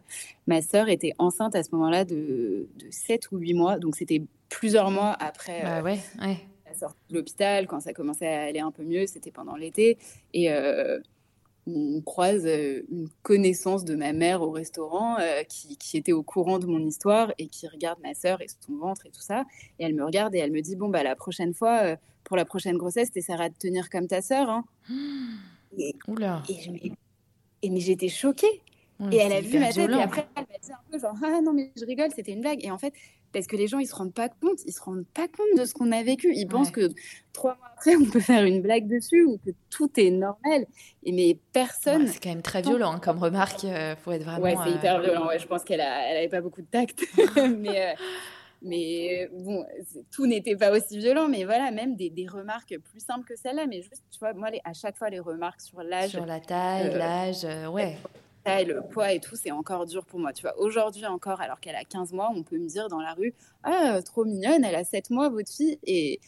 Ma sœur était enceinte à ce moment-là de, de 7 ou 8 mois, donc c'était plusieurs mois après bah ouais, ouais. la sortie de l'hôpital, quand ça commençait à aller un peu mieux, c'était pendant l'été. Et, euh, on croise euh, une connaissance de ma mère au restaurant euh, qui, était au courant de mon histoire et qui regarde ma sœur et son ventre et tout ça. Et elle me regarde et elle me dit Bon, bah, la prochaine fois, euh, pour la prochaine grossesse, tu essaieras de tenir comme ta sœur. Hein. Et, Oula. Et, mais j'étais choquée. et elle a vu ma tête et après, elle m'a dit un peu genre Ah non, mais je rigole, c'était une blague. Et en fait, parce que les gens ils se rendent pas compte, ils se rendent pas compte de ce qu'on a vécu. Ils pensent que trois mois après on peut faire une blague dessus ou que tout est normal. Et mais personne. c'est quand même très violent hein, comme remarque. Euh, faut être vraiment. Ouais, c'est hyper euh, violent. Ouais, je pense qu'elle a, elle avait pas beaucoup de tact, mais. Euh, mais bon, tout n'était pas aussi violent, mais voilà, même des, des remarques plus simples que celle-là, mais juste, tu vois, moi, les, à chaque fois, les remarques sur l'âge. Sur la taille, l'âge, ouais le poids et tout, c'est encore dur pour moi. Tu vois, aujourd'hui encore, alors qu'elle a 15 mois, on peut me dire dans la rue Ah, trop mignonne, elle a 7 mois, votre fille. Et,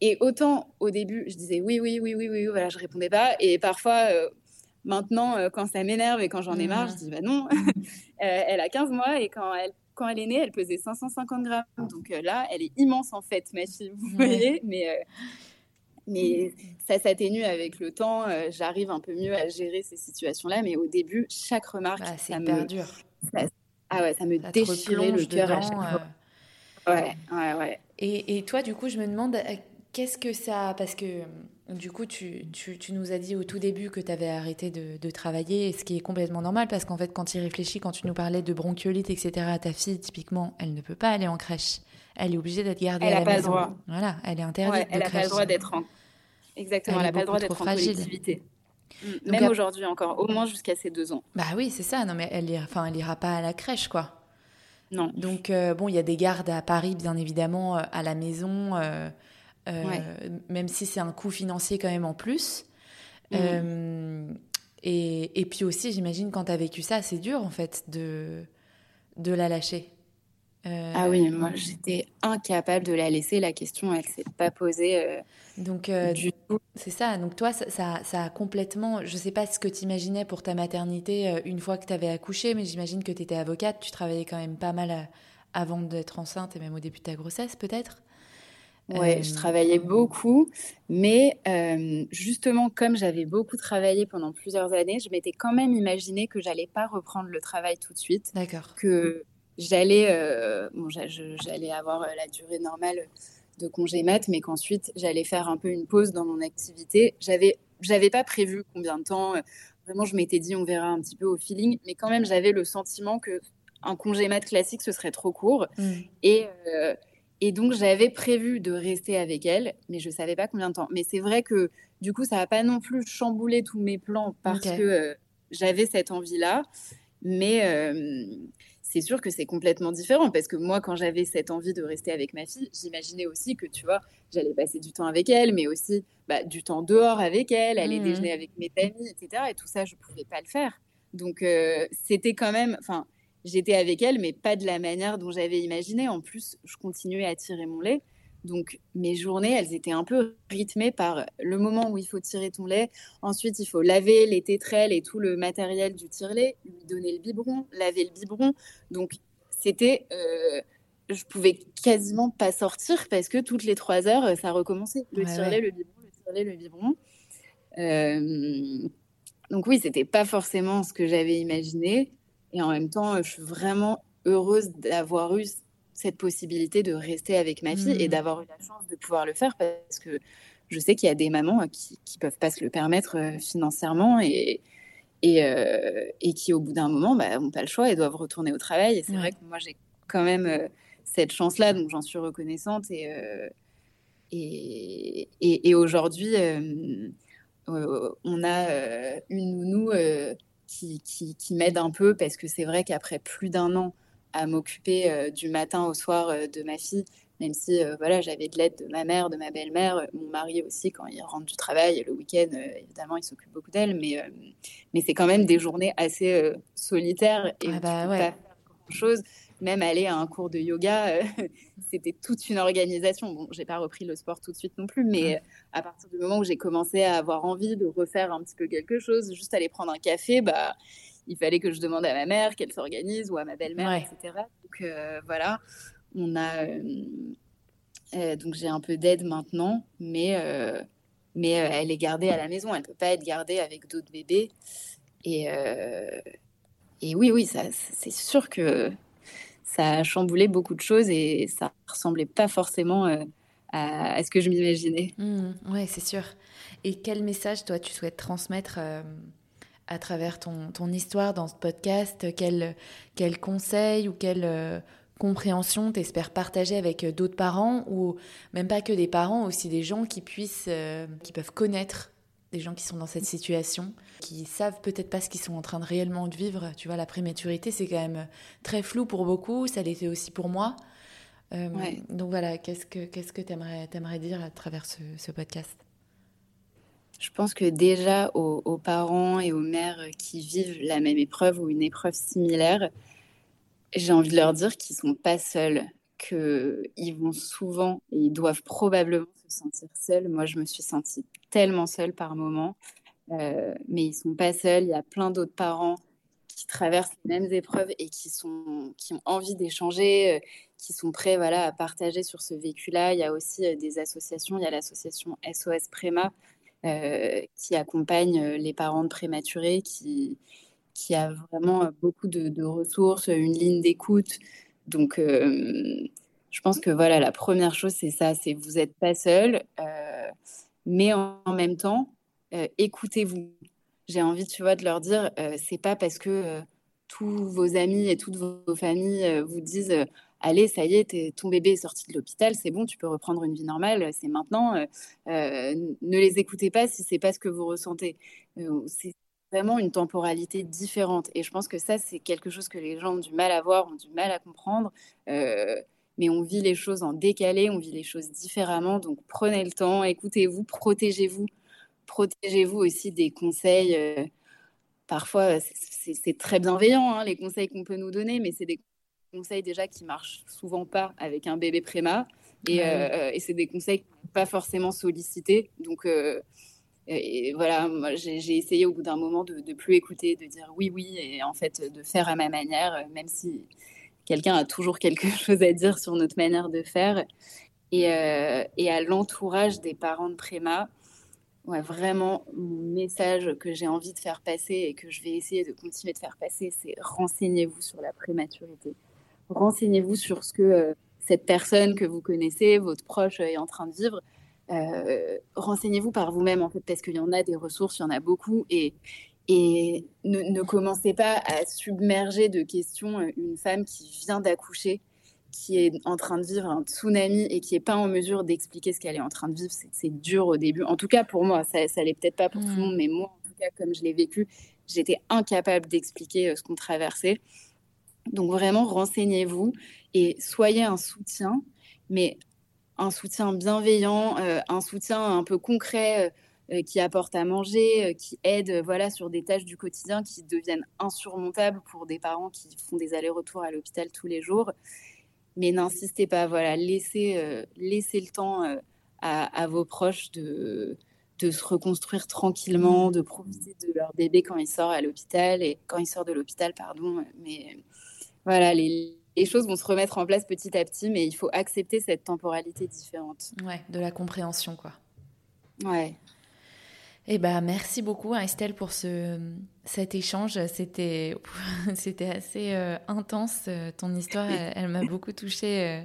et autant au début, je disais oui, oui, oui, oui, oui, voilà, je répondais pas. Et parfois, euh, maintenant, euh, quand ça m'énerve et quand j'en ai marre, je mmh. dis Bah non, euh, elle a 15 mois et quand elle, quand elle est née, elle pesait 550 grammes. Donc là, elle est immense en fait, ma fille, vous voyez. Mais mais ça s'atténue avec le temps. Euh, j'arrive un peu mieux à gérer ces situations-là. Mais au début, chaque remarque, bah, ça me. dur. ah ouais, ça me déchirait le cœur à chaque fois. Euh. Ouais, ouais, ouais. Et, et, toi, du coup, je me demande, euh, qu'est-ce que ça. Parce que du coup, tu, tu, tu, nous as dit au tout début que tu avais arrêté de, de, travailler, ce qui est complètement normal, parce qu'en fait, quand tu y réfléchis, quand tu nous parlais de bronchiolite, etc., à ta fille, typiquement, elle ne peut pas aller en crèche. Elle est obligée d'être gardée elle à la pas maison. Le droit. Voilà, elle est interdite. elle n'a pas le droit d'être en Exactement, elle n'a pas le droit d'être en collectivité. Mm, même aujourd'hui encore, au moins jusqu'à ses deux ans. Bah oui, c'est ça. Non, mais elle ira, enfin, elle ira pas à la crèche, quoi. Non. Donc euh, bon, il y a des gardes à Paris, bien évidemment, euh, à la maison, euh, même si c'est un coût financier quand même en plus. Mm. Et, et, puis aussi, j'imagine quand tu as vécu ça, c'est dur en fait de de la lâcher. Ah oui, moi j'étais incapable de la laisser. La question, elle s'est pas posée. Donc, euh, du coup, c'est ça. Donc, toi, ça, ça, a complètement. Je sais pas ce que tu imaginais pour ta maternité euh, une fois que tu avais accouché, mais j'imagine que tu étais avocate. Tu travaillais quand même pas mal euh, avant d'être enceinte et même au début de ta grossesse, peut-être Ouais, je travaillais beaucoup, mais justement, comme j'avais beaucoup travaillé pendant plusieurs années, je m'étais quand même imaginé que j'allais pas reprendre le travail tout de suite. D'accord. Que j'allais bon, j'allais avoir la durée normale de congé mat, mais qu'ensuite j'allais faire un peu une pause dans mon activité. J'avais, j'avais pas prévu combien de temps. Euh, vraiment, je m'étais dit on verra un petit peu au feeling, mais quand même j'avais le sentiment que un congé mat classique ce serait trop court. Mm. Et euh, et donc j'avais prévu de rester avec elle, mais je savais pas combien de temps. Mais c'est vrai que du coup ça n'a pas non plus chamboulé tous mes plans parce que euh, j'avais cette envie là. Mais c'est sûr que c'est complètement différent parce que moi, quand j'avais cette envie de rester avec ma fille, j'imaginais aussi que, tu vois, j'allais passer du temps avec elle, mais aussi bah, du temps dehors avec elle, aller mmh déjeuner avec mes amis, etc. Et tout ça, je ne pouvais pas le faire. Donc, euh, c'était quand même, enfin, j'étais avec elle, mais pas de la manière dont j'avais imaginé. En plus, je continuais à tirer mon lait. Donc mes journées, elles étaient un peu rythmées par le moment où il faut tirer ton lait. Ensuite, il faut laver les tétrelles et tout le matériel du tire-lait, lui donner le biberon, laver le biberon. Donc c'était, euh, je pouvais quasiment pas sortir parce que toutes les trois heures, ça recommençait. Le tire-lait, le biberon, le tire-lait, le biberon. Euh, donc oui, c'était pas forcément ce que j'avais imaginé. Et en même temps, je suis vraiment heureuse d'avoir eu cette possibilité de rester avec ma fille et mmh. d'avoir eu la chance de pouvoir le faire parce que je sais qu'il y a des mamans qui ne peuvent pas se le permettre euh, financièrement et, et, euh, et, qui, au bout d'un moment, bah, n'ont pas le choix et doivent retourner au travail. Et c'est vrai que moi, j'ai quand même euh, cette chance-là, donc j'en suis reconnaissante. Et, et, et, aujourd'hui, on a une nounou qui, qui, qui m'aide un peu parce que c'est vrai qu'après plus d'un an, à m'occuper euh, du matin au soir euh, de ma fille, même si euh, voilà, j'avais de l'aide de ma mère, de ma belle-mère, mon mari aussi, quand il rentre du travail, le week-end, évidemment, il s'occupe beaucoup d'elle, mais, mais c'est quand même des journées assez solitaires et ah bah, pas faire grand-chose. Même aller à un cours de yoga, c'était toute une organisation. Bon, j'ai pas repris le sport tout de suite non plus, mais à partir du moment où j'ai commencé à avoir envie de refaire un petit peu quelque chose, juste aller prendre un café, bah il fallait que je demande à ma mère qu'elle s'organise ou à ma belle-mère, etc. Donc euh, voilà, on a. Euh, euh, donc j'ai un peu d'aide maintenant, mais, mais elle est gardée à la maison. Elle ne peut pas être gardée avec d'autres bébés. Et, et oui, oui, c'est sûr que ça a chamboulé beaucoup de choses et ça ressemblait pas forcément à, ce que je m'imaginais. Mmh, oui, c'est sûr. Et quel message, toi, tu souhaites transmettre à travers ton, ton, histoire dans ce podcast Quel, quel conseil ou quelle euh, compréhension t'espères partager avec euh, d'autres parents ou même pas que des parents, aussi des gens qui puissent, euh, qui peuvent connaître des gens qui sont dans cette situation, qui savent peut-être pas ce qu'ils sont en train de réellement de vivre. Tu vois, la prématurité, c'est quand même très flou pour beaucoup, ça l'était aussi pour moi. Donc voilà, qu'est-ce que qu'est-ce que t'aimerais aimerais dire à travers ce, ce podcast? Je pense que déjà aux, parents et aux mères qui vivent la même épreuve ou une épreuve similaire, j'ai envie de leur dire qu'ils sont pas seuls, qu'ils vont souvent et ils doivent probablement se sentir seuls. Moi, je me suis sentie tellement seule par moments, euh, mais ils sont pas seuls. Il y a plein d'autres parents qui traversent les mêmes épreuves et qui sont qui ont envie d'échanger, euh, qui sont prêts voilà à partager sur ce vécu-là. Il y a aussi euh, des associations. Il y a l'association SOS Préma qui accompagne euh, les parents de prématurés, qui, qui a vraiment beaucoup de, ressources, une ligne d'écoute. Donc, euh, je pense que voilà, la première chose, c'est ça, c'est vous n'êtes pas seul, mais en, même temps, écoutez-vous. J'ai envie, tu vois, de leur dire, c'est pas parce que tous vos amis et toutes vos familles vous disent allez, ça y est, ton bébé est sorti de l'hôpital, c'est bon, tu peux reprendre une vie normale, c'est maintenant. Euh, euh, ne les écoutez pas si c'est pas ce que vous ressentez. Euh, c'est vraiment une temporalité différente. Et je pense que ça, c'est quelque chose que les gens ont du mal à voir, ont du mal à comprendre. mais on vit les choses en décalé, on vit les choses différemment. Donc prenez le temps, écoutez-vous, protégez-vous. Protégez-vous aussi des conseils. parfois, c'est très bienveillant, hein, les conseils qu'on peut nous donner, mais c'est des conseils déjà qui marchent souvent pas avec un bébé préma. Et, euh, et c'est des conseils pas forcément sollicités. Donc, euh, et voilà, j'ai essayé au bout d'un moment de, de plus écouter, de dire oui, oui, et en fait de faire à ma manière, même si quelqu'un a toujours quelque chose à dire sur notre manière de faire. Et, euh, et à l'entourage des parents de préma, ouais, vraiment, mon message que j'ai envie de faire passer et que je vais essayer de continuer de faire passer, c'est renseignez-vous sur la prématurité renseignez-vous sur ce que euh, cette personne que vous connaissez, votre proche est en train de vivre. Euh, renseignez-vous par vous-même en fait parce qu'il y en a des ressources, il y en a beaucoup et, et ne, commencez pas à submerger de questions euh, une femme qui vient d'accoucher, qui est en train de vivre un tsunami et qui n'est pas en mesure d'expliquer ce qu'elle est en train de vivre. C'est dur au début. En tout cas pour moi, ça, ça l'est peut-être pas pour tout le mmh. monde, mais moi en tout cas comme je l'ai vécu, j'étais incapable d'expliquer ce qu'on traversait. Donc vraiment, renseignez-vous et soyez un soutien, mais un soutien bienveillant, euh, un soutien un peu concret. qui apportent à manger, qui aident voilà, sur des tâches du quotidien qui deviennent insurmontables pour des parents qui font des allers-retours à l'hôpital tous les jours. Mais n'insistez pas, voilà, laissez, laissez le temps à, à, vos proches de, de se reconstruire tranquillement, de profiter de leur bébé quand il sort à l'hôpital et quand il sort de l'hôpital, pardon. Mais voilà, les, choses vont se remettre en place petit à petit, mais il faut accepter cette temporalité différente. Ouais, de la compréhension, quoi. Ouais. Eh ben, merci beaucoup hein, Estelle pour ce, cet échange. C'était, c'était assez euh, intense. Euh, ton histoire, elle, m'a beaucoup touchée. Euh,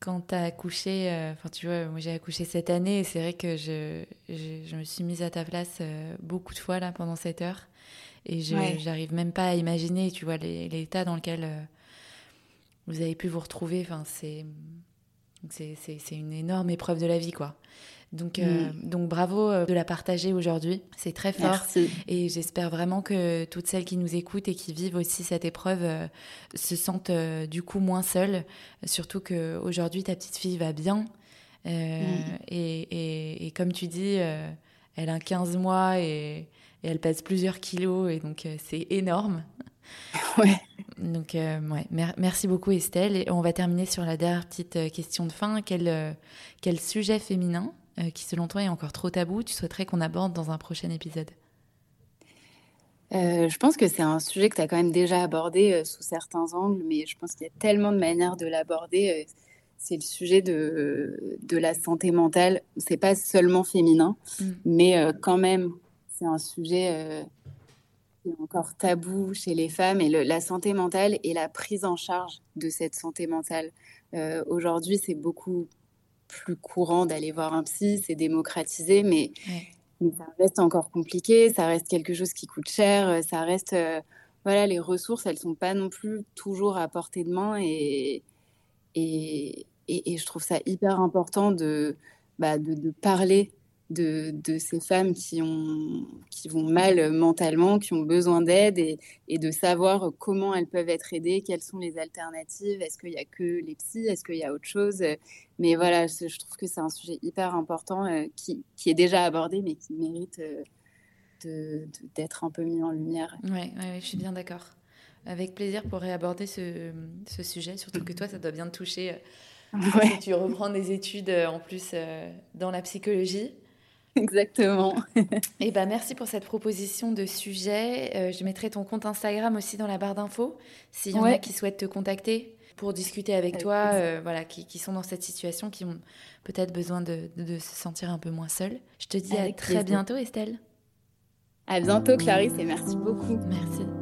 quand tu as accouché, euh, enfin tu vois, moi j'ai accouché cette année et c'est vrai que je, je, me suis mise à ta place beaucoup de fois là pendant cette heure et je j'arrive même pas à imaginer, tu vois, l'état dans lequel euh, vous avez pu vous retrouver. Enfin, c'est c'est une énorme épreuve de la vie, quoi. Donc, euh, mm. donc bravo euh, de la partager aujourd'hui. C'est très fort. Et j'espère vraiment que toutes celles qui nous écoutent et qui vivent aussi cette épreuve euh, se sentent du coup moins seules. Surtout qu'aujourd'hui, ta petite fille va bien. Mm. Et, et, comme tu dis, elle a 15 mois et, elle pèse plusieurs kilos. Et donc, c'est énorme. Ouais. Donc, ouais, merci beaucoup Estelle. Et on va terminer sur la dernière petite question de fin. Quel, quel sujet féminin euh, qui, selon toi, est encore trop tabou, tu souhaiterais qu'on aborde dans un prochain épisode? Euh, je pense que c'est un sujet que tu as quand même déjà abordé euh, sous certains angles, mais je pense qu'il y a tellement de manières de l'aborder. c'est le sujet de, de la santé mentale. C'est pas seulement féminin, mm. mais quand même, c'est un sujet qui est encore tabou chez les femmes. Et la santé mentale et la prise en charge de cette santé mentale. Aujourd'hui, c'est beaucoup plus courant d'aller voir un psy, c'est démocratisé, mais, ça reste encore compliqué, ça reste quelque chose qui coûte cher, euh, ça reste, euh, voilà, les ressources, elles sont pas non plus toujours à portée de main et, et, et, je trouve ça hyper important de, bah, de, de parler de, ces femmes qui, ont, qui vont mal mentalement, qui ont besoin d'aide et, de savoir comment elles peuvent être aidées, quelles sont les alternatives, est-ce qu'il n'y a que les psys, est-ce qu'il y a autre chose. Mais voilà, je trouve que c'est un sujet hyper important euh, qui, qui, est déjà abordé, mais qui mérite euh, d'être un peu mis en lumière. Oui, ouais, je suis bien d'accord. Avec plaisir pour réaborder ce, ce, sujet, surtout que toi, ça doit bien te toucher. Euh, ouais. Tu reprends des études en plus dans la psychologie. Exactement. Et eh ben, merci pour cette proposition de sujet. Euh, je mettrai ton compte Instagram aussi dans la barre d'infos s'il y en a qui souhaitent te contacter pour discuter avec, toi, euh, voilà, qui, sont dans cette situation, qui ont peut-être besoin de, se sentir un peu moins seuls. Je te dis à très bientôt, Estelle. À bientôt, Clarisse, et merci beaucoup. Merci.